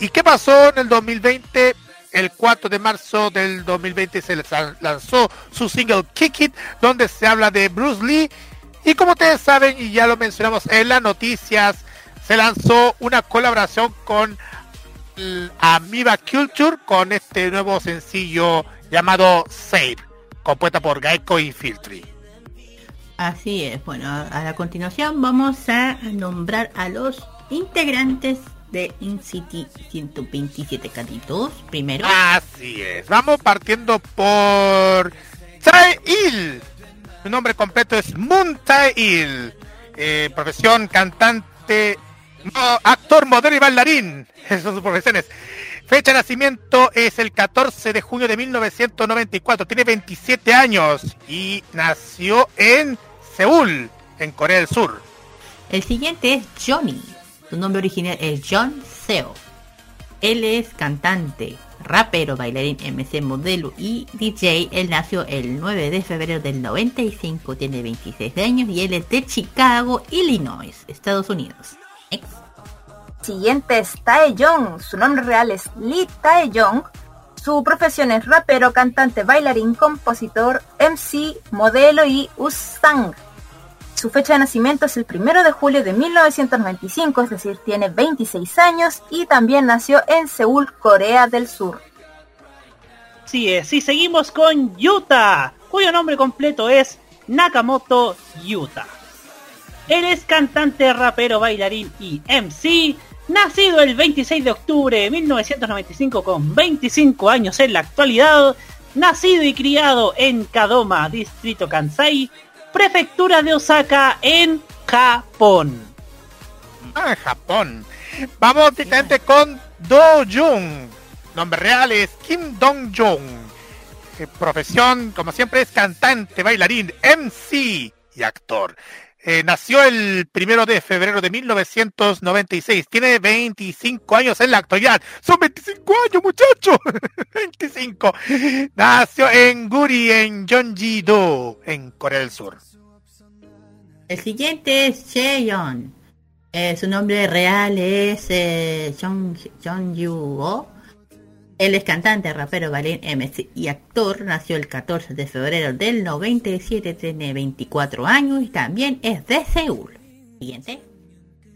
¿Y qué pasó en el 2020? El 4 de marzo del 2020 se lanz- lanzó su single Kick It, donde se habla de Bruce Lee. Y como ustedes saben, y ya lo mencionamos en las noticias, se lanzó una colaboración con Amoeba Culture con este nuevo sencillo llamado Save, compuesta por Geico y Filtry. Así es, bueno, a la continuación vamos a nombrar a los integrantes de InCity 127 caditos. Primero, Así es. Vamos partiendo por Tae-il. Su nombre completo es Moon Tae-il. Eh, profesión cantante, actor, modelo y bailarín. [LAUGHS] Esas son sus profesiones. Fecha de nacimiento es el 14 de junio de 1994. Tiene 27 años y nació en Seúl, en Corea del Sur. el siguiente es Johnny. Su nombre original es John Seo. Él es cantante, rapero, bailarín, MC, modelo y DJ. Él nació el 9 de febrero del 95, tiene 26 años y él es de Chicago, Illinois, Estados Unidos. Ex- Siguiente es Taeyong. Su nombre real es Lee Taeyong. Su profesión es rapero, cantante, bailarín, compositor, MC, modelo y Usang. Su fecha de nacimiento es el 1 de julio de 1995, es decir, tiene 26 años y también nació en Seúl, Corea del Sur. Así es, y seguimos con Yuta, cuyo nombre completo es Nakamoto Yuta. Él es cantante, rapero, bailarín y MC, nacido el 26 de octubre de 1995 con 25 años en la actualidad, nacido y criado en Kadoma, distrito Kansai, prefectura de Osaka, en Japón. Ah, Japón. Vamos directamente con Do Jung. Nombre real es Kim Dong Jung. Eh, Profesión, como siempre, es cantante, bailarín, MC y actor. Eh, nació el primero de febrero de 1996. Tiene 25 años en la actualidad. Son 25 años, muchacho. [LAUGHS] 25. Nació en Guri, en Gyeonggi-do, en Corea del Sur. El siguiente es Cheon. Eh, su nombre real es eh, Yu-oh. Él es cantante, rapero, bailarín, MC y actor. Nació el 14 de febrero del 97, tiene 24 años y también es de Seúl. Siguiente.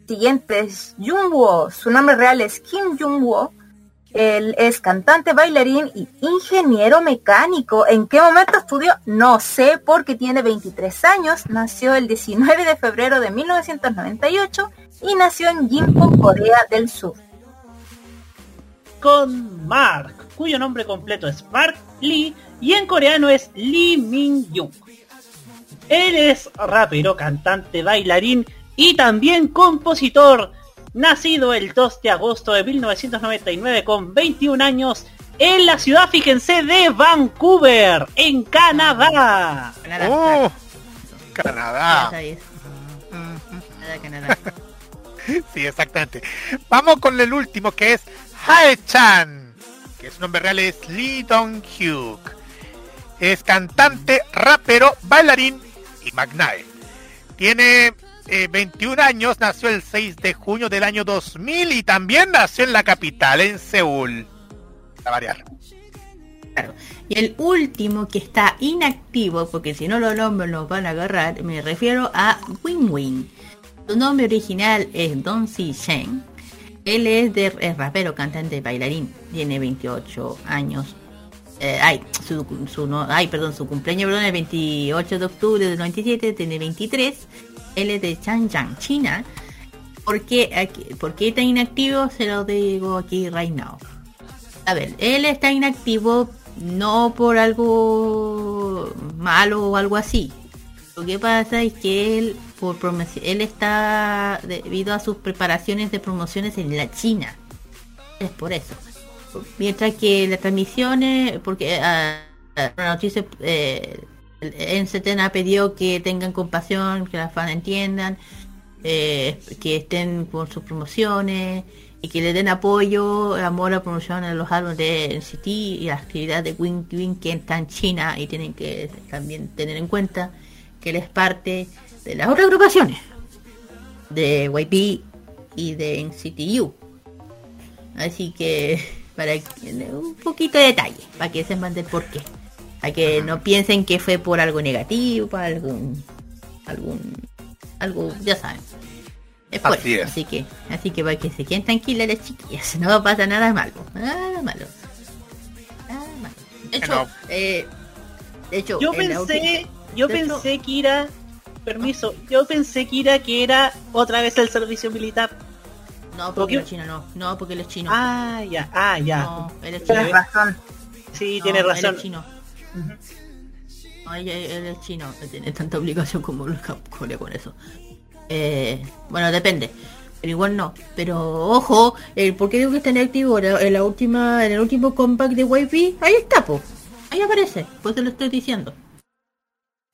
Siguiente es Jungwoo. Su nombre real es Kim Jungwoo. Él es cantante, bailarín y ingeniero mecánico. ¿En qué momento estudió? No sé porque tiene 23 años. Nació el 19 de febrero de 1998 y nació en Gimpo, Corea del Sur. Con Mark, cuyo nombre completo es Mark Lee y en coreano es Lee Min Young. Él es rapero, cantante, bailarín y también compositor, nacido el 2 de agosto de 1999 con 21 años en la ciudad, fíjense, de Vancouver, en Canadá. Canadá. ¡Oh! Ya Canadá. sabes. Canadá, Canadá. [LAUGHS] Sí, exactamente. Vamos con el último que es Hae-chan, que su nombre real es Lee Dong-hyuk. Es cantante, rapero, bailarín y magnae. Tiene eh, 21 años, nació el 6 de junio del año 2000 y también nació en la capital, en Seúl. A variar. Y el último que está inactivo, porque si no lo nombro nos van a agarrar, me refiero a Win Win. Su nombre original es Don Si Shen. Él es de es rapero, cantante, bailarín. Tiene 28 años. Eh, ay, su, no, ay, perdón, su cumpleaños perdón, el 28 de octubre del 97, tiene 23. Él es de Changjiang, China. ¿Por qué, aquí- ¿Por qué está inactivo? Se lo digo aquí right now. A ver, él está inactivo no por algo malo o algo así. Lo que pasa es que él, por promoci- él está debido a sus preparaciones de promociones en la China. Es por eso. Mientras que las transmisiones, porque ah, ah, la noticia, eh, NCTN ha pedido que tengan compasión, que las fans entiendan, eh, que estén con sus promociones y que le den apoyo, amor a promoción a los álbumes de NCT y la actividad de Win Win que está en China y tienen que también tener en cuenta que él es parte de las otras agrupaciones de YP y de NCTU. Así que para que- un poquito de detalle, para que sepan del por qué. Para que no piensen que fue por algo negativo, por algún algún algo, ya saben. Es por Así eso. es. Así que, así que para que se queden tranquilas las chiquillas, [LAUGHS] no pasa nada malo, nada malo. Nada malo. De hecho, eh, de hecho, Yo pensé, yo de hecho- pensé que era, permiso, yo pensé que era que era otra vez el servicio militar. no, ¿por porque qué? él es chino, no, no, porque él es chino. Ah, ya, ah, ya. no, él es chino. Tienes razón. Sí, No, tiene él razón. es chino. No, él, él es chino, no tiene tanta obligación como los Corea con eso. Eh, bueno, depende. Pero igual no. Pero ojo, el ¿por qué digo que está? En la, en la última, en el último compact de YP, ahí está, po. Ahí aparece, pues te lo estoy diciendo.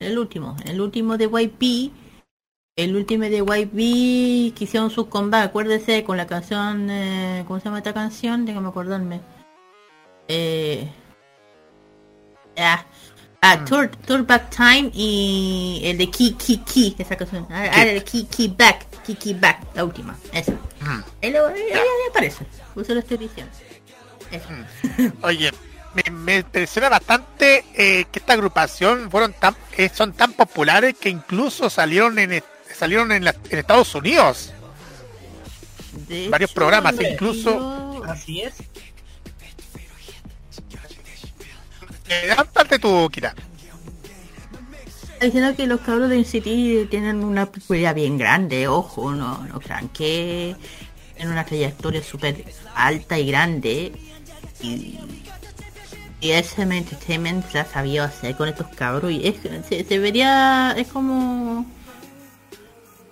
El último, el último de YP, el último de YP que hicieron sus combats, acuérdese con la canción, eh, ¿cómo se llama esta canción? Déjame acordarme. Eh, ah, ah, Tour, Tour Back Time y el de Key Key Key, esa canción. Ah, ah, el de Key Key Back, Key Key Back, la última, esa. Mm. Ahí aparece, por eso lo estoy diciendo. Eso. Oye, me, me impresiona bastante eh, que esta agrupación fueron tan, eh, son tan populares que incluso salieron en salieron en, la- en Estados Unidos. De Varios hecho, programas, incluso- yo- Así es. Eh, aparte tu Kira. diciendo que los cabros de NCT tienen una popularidad bien grande, ojo, no, no crean que tienen una trayectoria súper alta y grande y, y SM Entertainment la sabía hacer con estos cabros y es, se, se vería, es como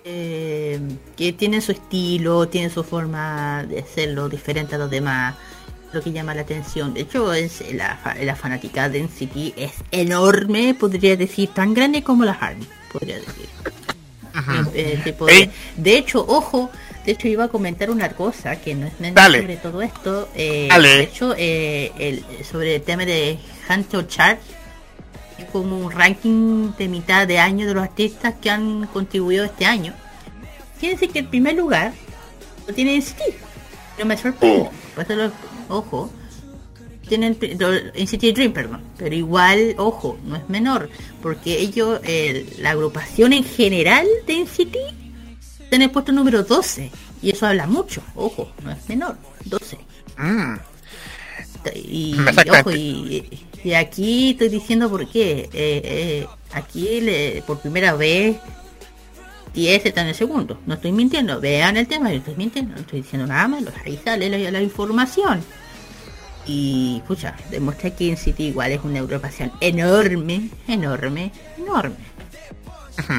eh, que tienen su estilo, tienen su forma de hacerlo diferente a los demás lo que llama la atención. De hecho, es la, la fanática de NCT es enorme, podría decir, tan grande como la Army, podría decir. Eh, de hecho, ojo, de hecho iba a comentar una cosa que no es Dale. sobre todo esto. eh. De hecho, eh, el, sobre el tema de Hunter Chart, es como un ranking de mitad de año de los artistas que han contribuido este año. Quiere decir que el primer lugar lo tiene NCT. No me sorprende. Por eso lo- ojo. Tienen NCT Dream, perdón. Pero igual, ojo, no es menor. Porque ellos, el- la agrupación en general de NCT, en el puesto número 12. Y eso habla mucho. Ojo, no es menor. 12. Mm, Y, ojo, y, y aquí estoy diciendo por qué. Eh, eh, aquí le- por primera vez 10 está en el segundo. No estoy mintiendo. Vean el tema, no estoy mintiendo. No estoy diciendo nada malo. Ahí sale la, la información. Y, pucha, demuestra que en City igual es una agrupación enorme, enorme, enorme.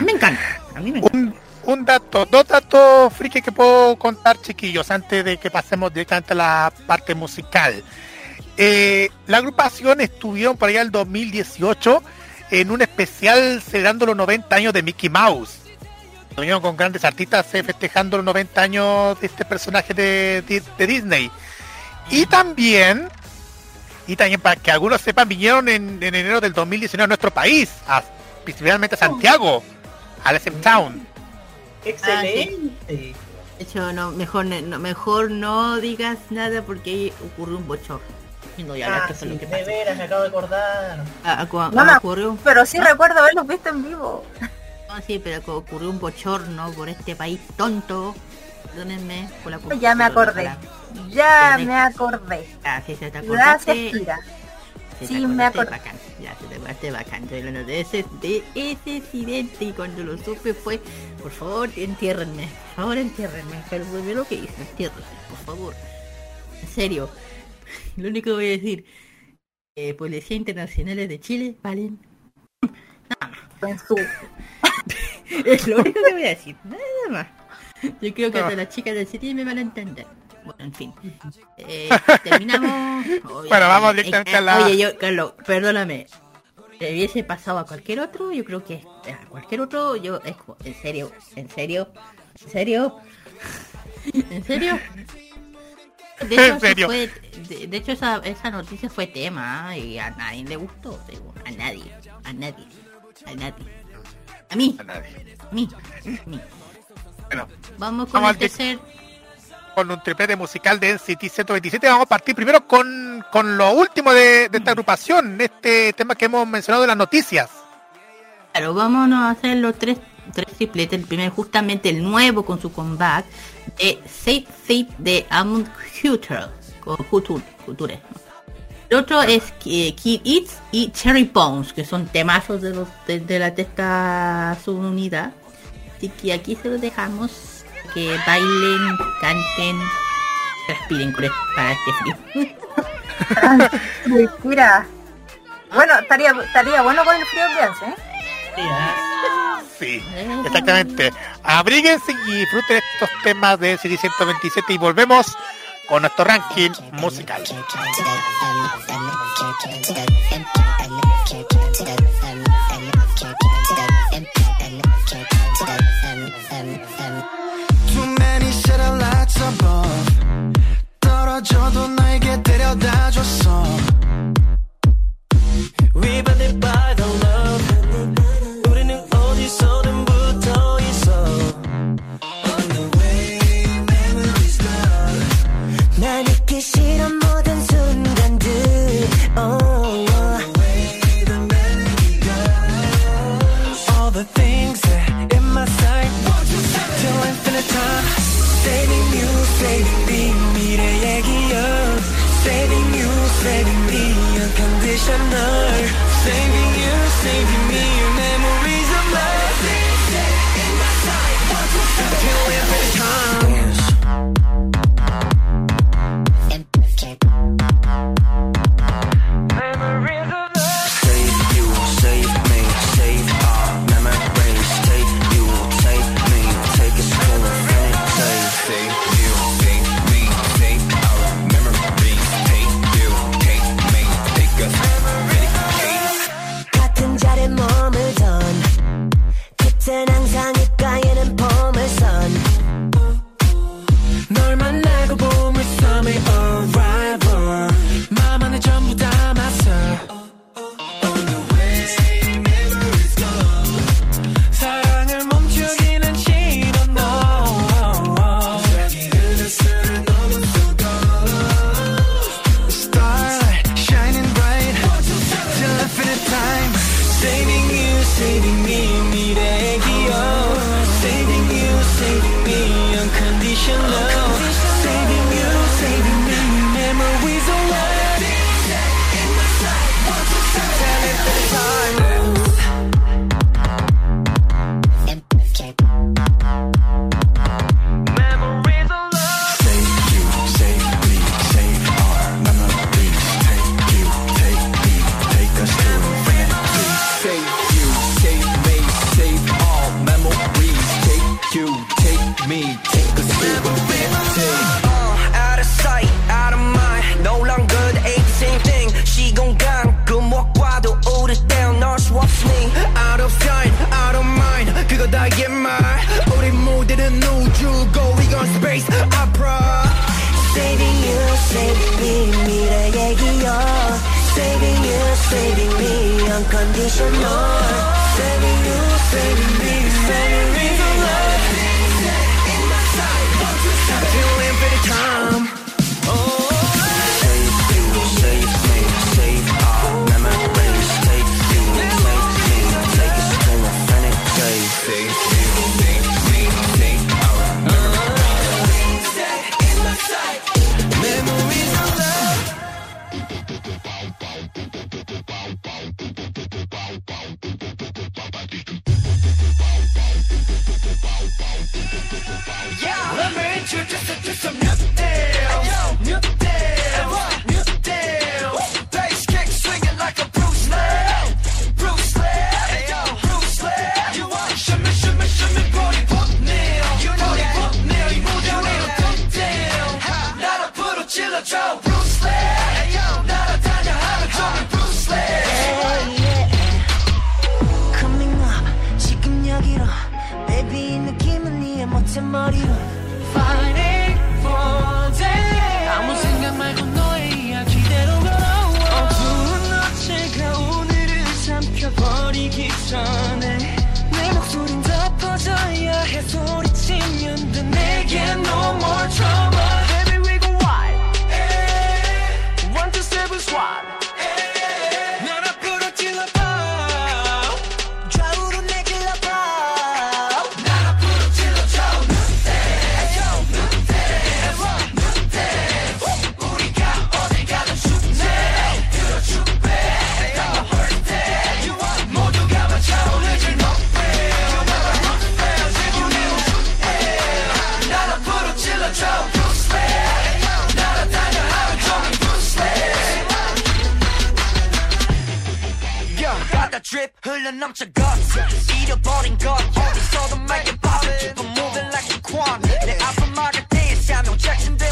Me encanta. A mí me encanta. un, un dato, dos datos friki que puedo contar, chiquillos, antes de que pasemos directamente a la parte musical. Eh, la agrupación estuvieron por allá el 2018 en un especial celebrando los 90 años de Mickey Mouse. Estuvieron con grandes artistas eh, festejando los 90 años de este personaje de, de- Disney. Y también Y también para que algunos sepan, vinieron en, en enero del 2019 a nuestro país, a, principalmente a Santiago, al SM Town. Excelente. De hecho, no, mejor, no, mejor no digas nada porque ahí ocurrió un bochorno. No voy a hablar Ah, que sí, es lo que de veras, me acabo de acordar. Ah, acu- No ocurrió, Pero sí recuerdo haberlos visto en vivo. no, sí, pero que ocurrió un bochorno por este país tonto. Perdónenme por la Ya me acordé. Ya me acordé. Ah, sí, se te Gracias, acordaste. Kira. Sí, Sí, te me acordé. bacán. Ya, se te acordaste bacán. De ese, de ese accidente y cuando lo supe fue, por favor, entiérrenme. Por favor, entiérrenme. Fue lo primero que hice, entiérrenme, por favor. En serio. [LAUGHS] Lo único que voy a decir, eh, Policía Internacionales de Chile, valen. En [LAUGHS] su Es lo único que voy a decir, nada más. Yo creo que Ah. hasta las chicas del City me van a entender. Bueno, en fin. [LAUGHS] Eh, terminamos. Oye, Bueno, vamos directamente a la- Oye, yo, Carlos, perdóname. Le hubiese pasado a cualquier otro, yo creo que a cualquier otro, yo, es en serio, en serio, en serio, [LAUGHS] en serio. De hecho, [LAUGHS] En eso serio. fue- de, de hecho esa, esa noticia fue tema ¿ah? y a nadie le gustó, digo, a nadie, a nadie, a nadie. A mí, A nadie. a mí, a mí. Bueno, Vamos con Vamos el tercer con un triplete musical de NCT 127. Vamos a partir primero con, con lo último de, de esta agrupación, este tema que hemos mencionado en las noticias. Claro, vámonos a hacer los tres, tres tripletes. El primero, justamente el nuevo con su comeback de Safe Fate de. O Future, Future. El otro es eh, Kid Eats y Cherry Bones, que son temazos de, los, de, de la testa subunidad. Así que aquí se los dejamos que bailen, canten, respiren con- para este frío. Mira. Bueno, estaría, estaría bueno con el frío ambiente, ¿eh? Sí, ¿ah? Sí, exactamente. Abríguense y disfruten estos temas de NCT 127 y volvemos con nuestro ranking musical. 떨어져도 나에게 데려다 줬어 We bounded by the love 우리는 어디서든 붙어 있어 On the way memories go 날 잊기 싫은 모든 순간들 oh, oh. Unconditional Saving you, saving me 잃어버린 건 어디서도 make it pop Keep on moving like a quan 내 아픈 말을 대해 Jackson they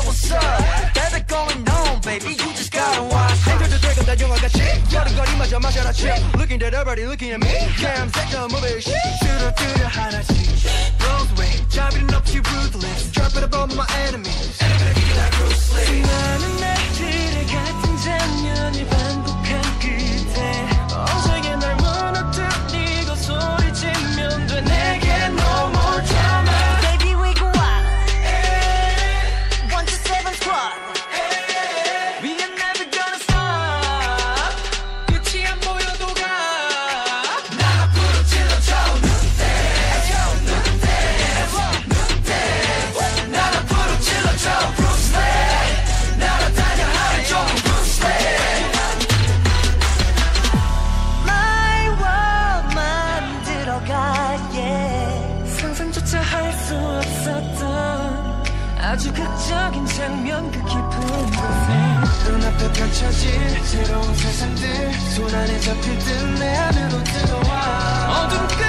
going on baby. You just gotta watch. 행겨져 지금 다 영화같이 여름거리마저 마셔라 Looking at everybody looking at me. Damn, take the movie. Shit 뚜루뚜루 하나씩 Roseway 잡이는 없지 ruthless. Drop it above my enemy Enemy like Bruce Lee 나는 날들의 같은 장면이 반복 펼쳐질 새로운 세상들 손안에 잡힐 듯내 안으로 들어와. 어둠 끝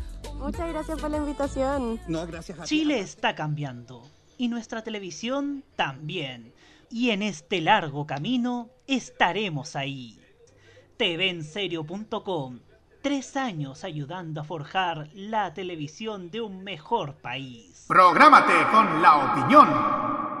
Muchas gracias por la invitación. No, gracias a ti. Chile está cambiando y nuestra televisión también. Y en este largo camino estaremos ahí. TVenserio.com Tres años ayudando a forjar la televisión de un mejor país. Prográmate con la opinión.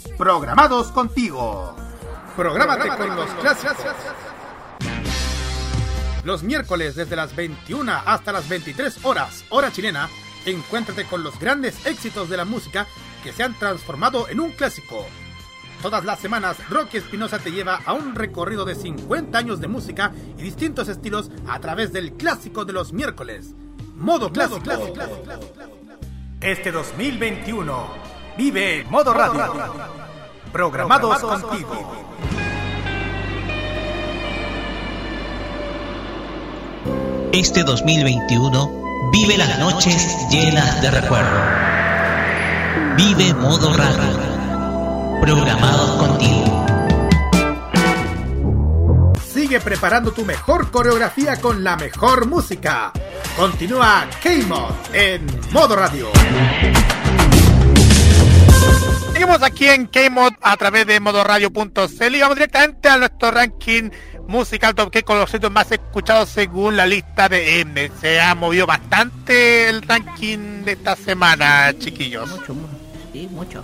Programados contigo. Prográmate con los clásicos. Los miércoles desde las 21 hasta las 23 horas, hora chilena, encuéntrate con los grandes éxitos de la música que se han transformado en un clásico. Todas las semanas, Rocky Espinosa te lleva a un recorrido de 50 años de música y distintos estilos a través del clásico de los miércoles. Modo clásico. Este 2021, vive Modo Radio. Programados contigo. Este 2021 vive las noches llenas de recuerdo. Vive modo radio. Programados contigo. Sigue preparando tu mejor coreografía con la mejor música. Continúa K-Mod en modo radio. Seguimos aquí en K-Mod a través de modoradio.cl y vamos directamente a nuestro ranking musical top K con los sitios más escuchados según la lista de M. Se ha movido bastante el ranking de esta semana, chiquillos. Mucho, mucho. Sí, mucho.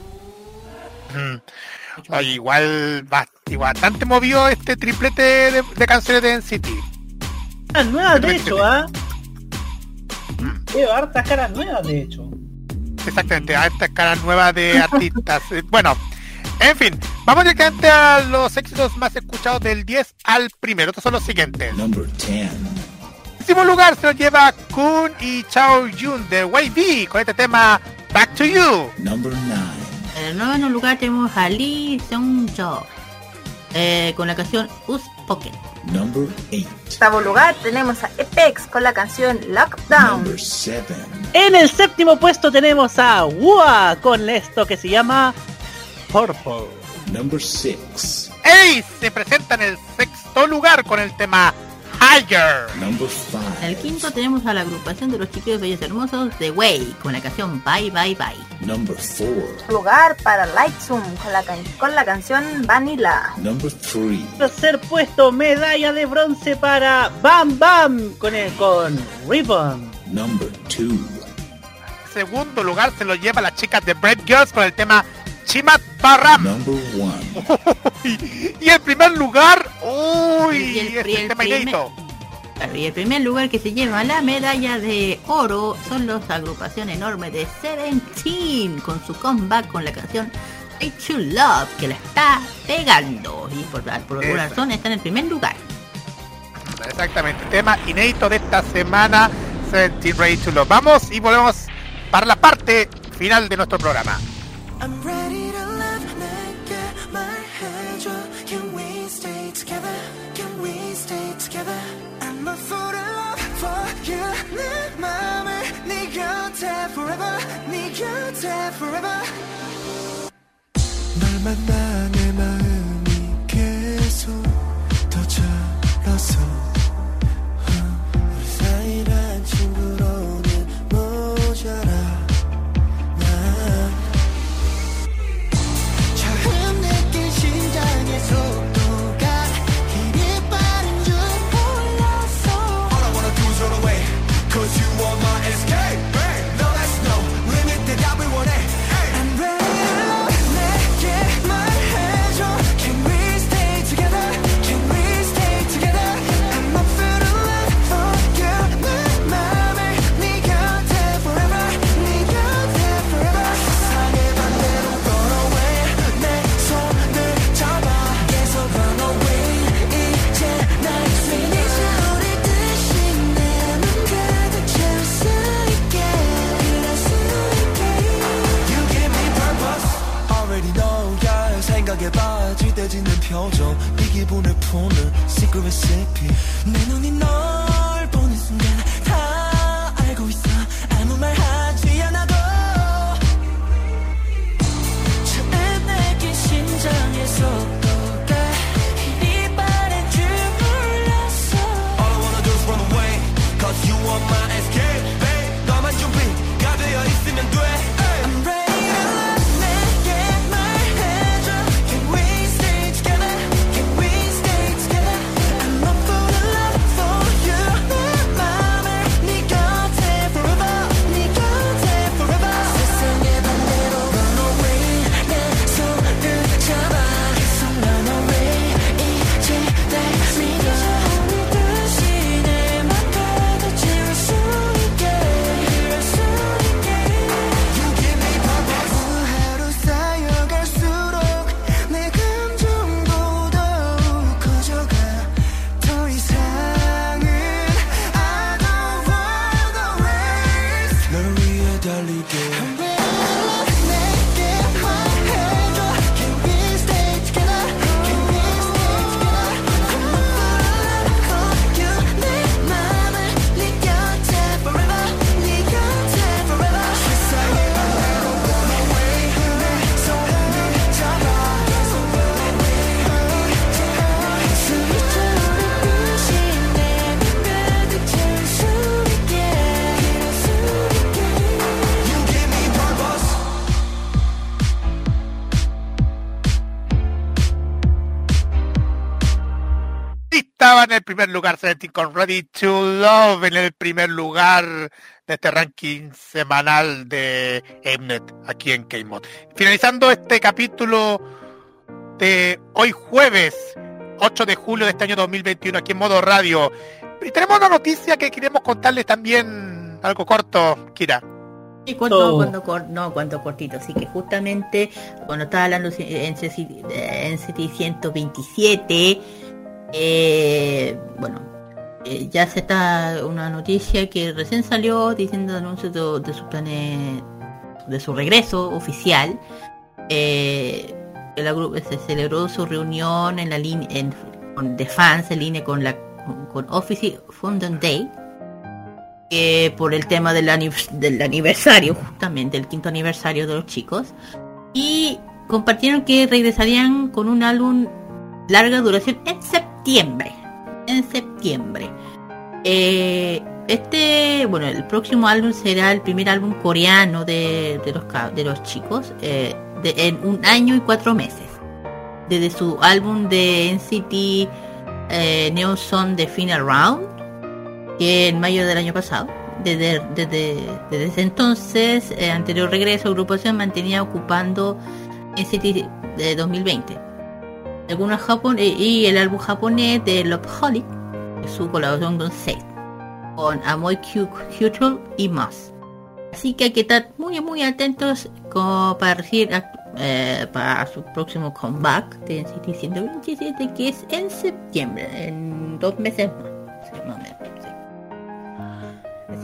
Mm. Oye, igual, ba- igual bastante movió este triplete de, de canciones de NCT. Caras nuevas, de hecho, ¿ah? Veo hartas caras nuevas, de hecho. Exactamente, a estas caras nuevas de artistas. [LAUGHS] Eh, bueno, en fin, vamos directamente a los éxitos más escuchados del 10 al primero. Estos son los siguientes. Number 10. décimo lugar se lo lleva Kun y Chao Yun de Wavy con este tema Back to You. Number 9. En el noveno lugar tenemos a Lee Seung-jo eh, con la canción Us Pocket. Number 8. octavo lugar tenemos a Apex con la canción Lockdown. Number 7. En el séptimo puesto tenemos a WUA con esto que se llama Purple. Number 6. Ace se presenta en el sexto lugar con el tema Higher. Number En el quinto tenemos a la agrupación de los chiquillos bellos hermosos de Way con la canción Bye Bye Bye. 5. Number 4. Lugar para Lightsum con la, can- con la canción Vanilla. Number 3. Tercer puesto, medalla de bronce para Bam Bam con el con Ribbon. Number 2. Segundo lugar se lo lleva las chicas de Brave Girls con el tema Chimat 1. [LAUGHS] y el primer lugar, uy, Y el- es y el tema primer- el lugar que se lleva la medalla de oro son los agrupación enorme de Seventeen con su comeback con la canción Way to Love que la está pegando y por, por alguna razón está en el primer lugar. Exactamente, tema inédito de esta semana, Seventeen Ready to Love. Vamos y volvemos para la parte final de nuestro programa. I'm ready to love 내게 말해줘 Can we stay together? Can we stay together? I'm a fool in love for you 내 맘을 네 곁에 forever 네 곁에 forever 널 만나 내 마음 때 짓는 표정. 네 기분을 푸는 secret recipe. 내 눈이 primer lugar Seventeen con Ready to Love en el primer lugar de este ranking semanal de Mnet aquí en K-Mod. Finalizando este capítulo de hoy jueves 8 de julio de este año 2021 aquí en modo radio. Y tenemos una noticia que queremos contarles también algo corto, Kira. Y cuando, cuando cor- no, cuando cortito, así que justamente cuando estaba hablando en de NCT 127, eh, bueno, eh, ya se está una noticia que recién salió diciendo anuncios de, de sus planes, de su regreso oficial. Eh, agru- se celebró su reunión en la línea de fans en línea con la con, Office Foundation Day que por el tema del, del aniversario, justamente el quinto aniversario de los chicos, y compartieron que regresarían con un álbum larga duración en septiembre. En septiembre. Eh, este, bueno, el próximo álbum será el primer álbum coreano de, de los, de los chicos eh, de- en un año y cuatro meses. Desde su álbum de NCT eh, Neon Song The Final Round, que en mayo del año pasado. Desde, desde, desde ese entonces, eh, anterior regreso, agrupación mantenía ocupando NCT de 2020. Algunos Japón y el álbum japonés de Love Holic, su colaboración con Seth, con Amoy Cultural y más. Así que hay que estar muy muy atentos como para recibir eh, para su próximo comeback de NCT 127 que es en septiembre, en dos meses más.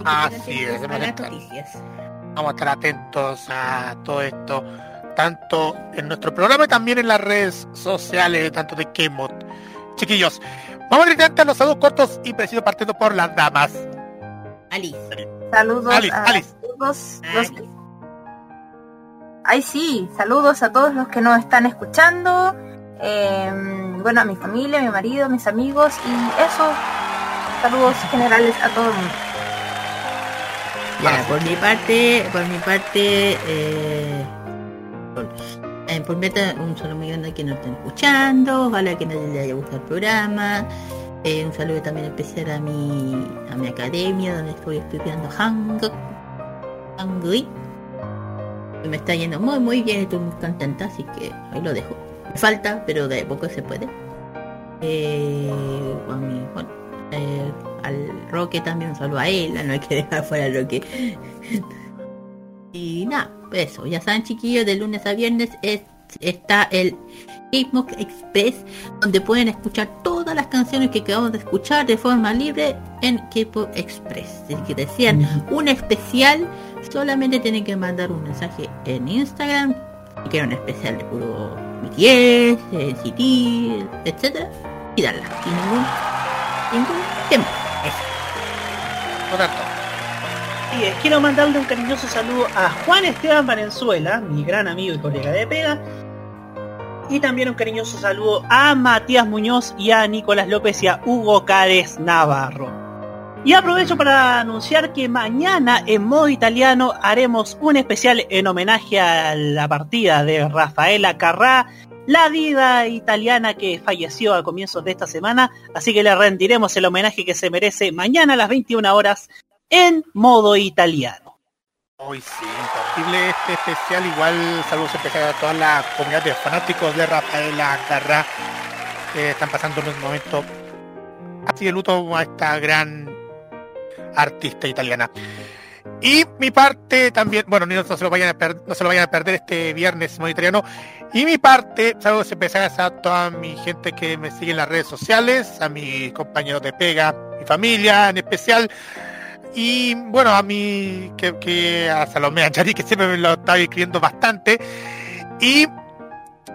Así Así es. Vamos a estar atentos a todo esto, tanto en nuestro programa y también en las redes sociales, tanto de Kmod. Chiquillos, vamos directamente a los saludos cortos y precisos partiendo por las damas. Alice. Saludos Alice, a Alice. todos los que... Ay, sí, saludos a todos los que nos están escuchando. eh, bueno, a mi familia, a mi marido, a mis amigos y eso. Saludos generales a todo el mundo. Ya, por mi parte, por mi parte, eh, eh, por mi parte, un saludo muy grande a quienes nos están escuchando, ojalá que les haya gustado el programa. Eh, un saludo también especial a mi, a mi academia donde estoy estudiando Hanguk, Hangui. Me está yendo muy muy bien, estoy muy contenta, así que ahí lo dejo. Me falta, pero de poco se puede. Eh, a mi- bueno, eh, al Roque también un saludo a él, no hay que dejar fuera al Roque. [LAUGHS] y nada, eso, ya saben chiquillos, de lunes a viernes es- está el K-Mock Express, donde pueden escuchar todas las canciones que acabamos de escuchar de forma libre en K-Pop Express. Si que desean un especial, solamente tienen que mandar un mensaje en Instagram, si quieren un especial de puro BTS, NCT, etcétera, y darla, sin ningún, ningún tema. Quiero mandarle un cariñoso saludo a Juan Esteban Valenzuela, mi gran amigo y colega de pega. Y también un cariñoso saludo a Matías Muñoz y a Nicolás López y a Hugo Cárez Navarro. Y aprovecho para anunciar que mañana en modo italiano haremos un especial en homenaje a la partida de Rafaela Carrá, la vida italiana que falleció a comienzos de esta semana. Así que le rendiremos el homenaje que se merece mañana a las 21 horas en modo italiano. Hoy sí, imposible este especial. Igual saludos especiales a toda la comunidad de fanáticos de Rafaela Carrá que están pasando un momento así de luto a esta gran artista italiana. Y mi parte también, bueno, no, no se lo vayan a per- no se lo vayan a perder este viernes modo italiano. Y mi parte, saludos especiales a toda mi gente que me sigue en las redes sociales, a mis compañeros de pega, mi familia en especial. Y bueno, a mí, que, a Salomé Anchari, que siempre me lo estaba escribiendo bastante. Y,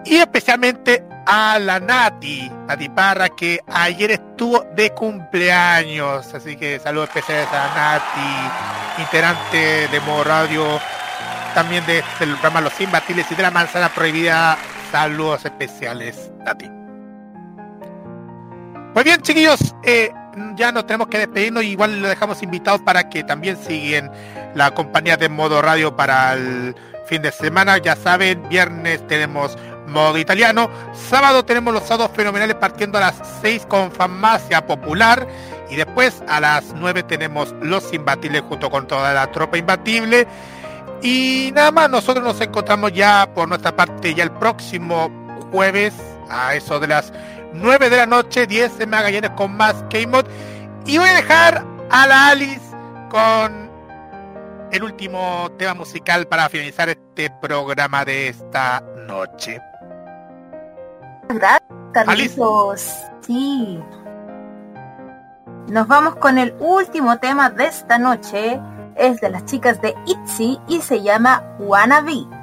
y especialmente a la Nati, Nati Parra, que ayer estuvo de cumpleaños. Así que saludos especiales a Nati, integrante de Modo Radio, también de, del programa Los Imbatibles y de la Manzana Prohibida. Saludos especiales, Nati. Pues bien, chiquillos, eh, ya nos tenemos que despedirnos. Igual lo dejamos invitados para que también siguen la compañía de Modo Radio para el fin de semana. Ya saben, viernes tenemos modo italiano. Sábado tenemos los sábados fenomenales partiendo a las 6 con Farmacia Popular. Y después a las 9 tenemos Los Imbatibles junto con toda la tropa imbatible. Y nada más, nosotros nos encontramos ya por nuestra parte ya el próximo jueves a eso de las 9 de la noche, 10 en Magallanes con más K-Mod. Y voy a dejar a la Alice con el último tema musical para finalizar este programa de esta noche. Gracias, Carlitos. Sí. Nos vamos con el último tema de esta noche. Es de las chicas de ITZY y se llama Wannabe.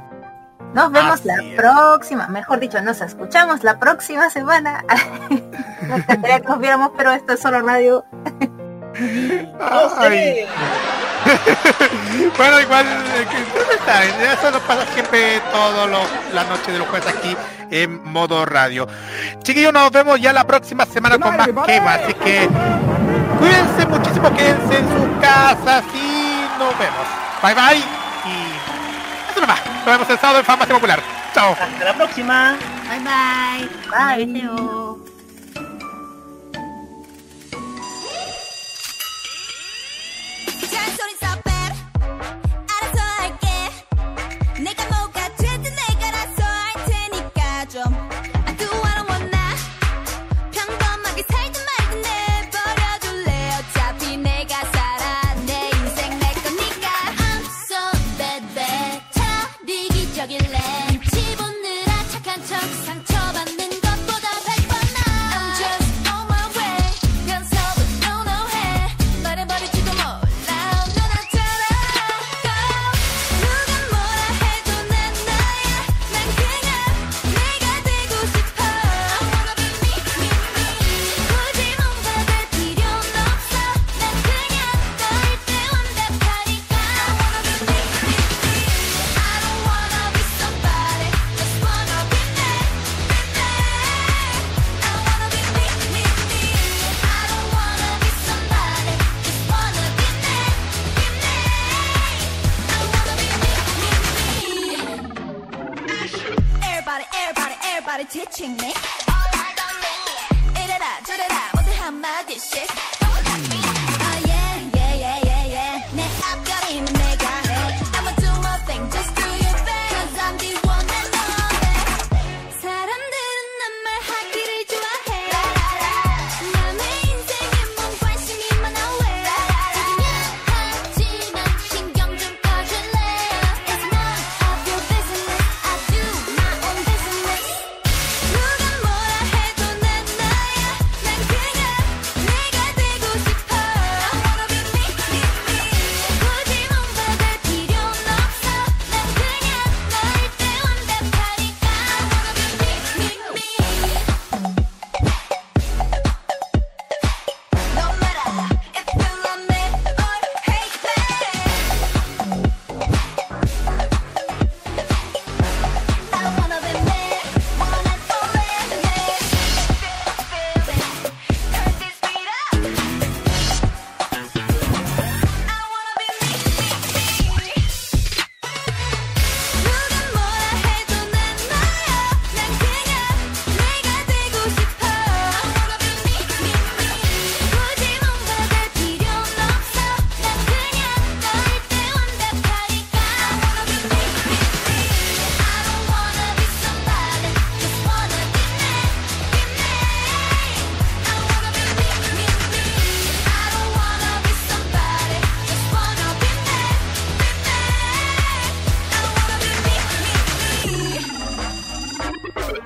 Nos vemos la próxima, mejor dicho, nos escuchamos la próxima semana. [LAUGHS] Me encantaría que nos viéramos, pero esto es solo radio. Ay. [LAUGHS] bueno, igual, que ustedes saben, eso nos pasa siempre todas las noches de los jueves aquí en modo radio. Chiquillos, nos vemos ya la próxima semana con más quema, así que cuídense muchísimo, quédense en sus casas y nos vemos. Bye bye nomás. Nos vemos el sábado en Farmacia Popular. Chao. Hasta la próxima. Bye bye. Bye. Deseo.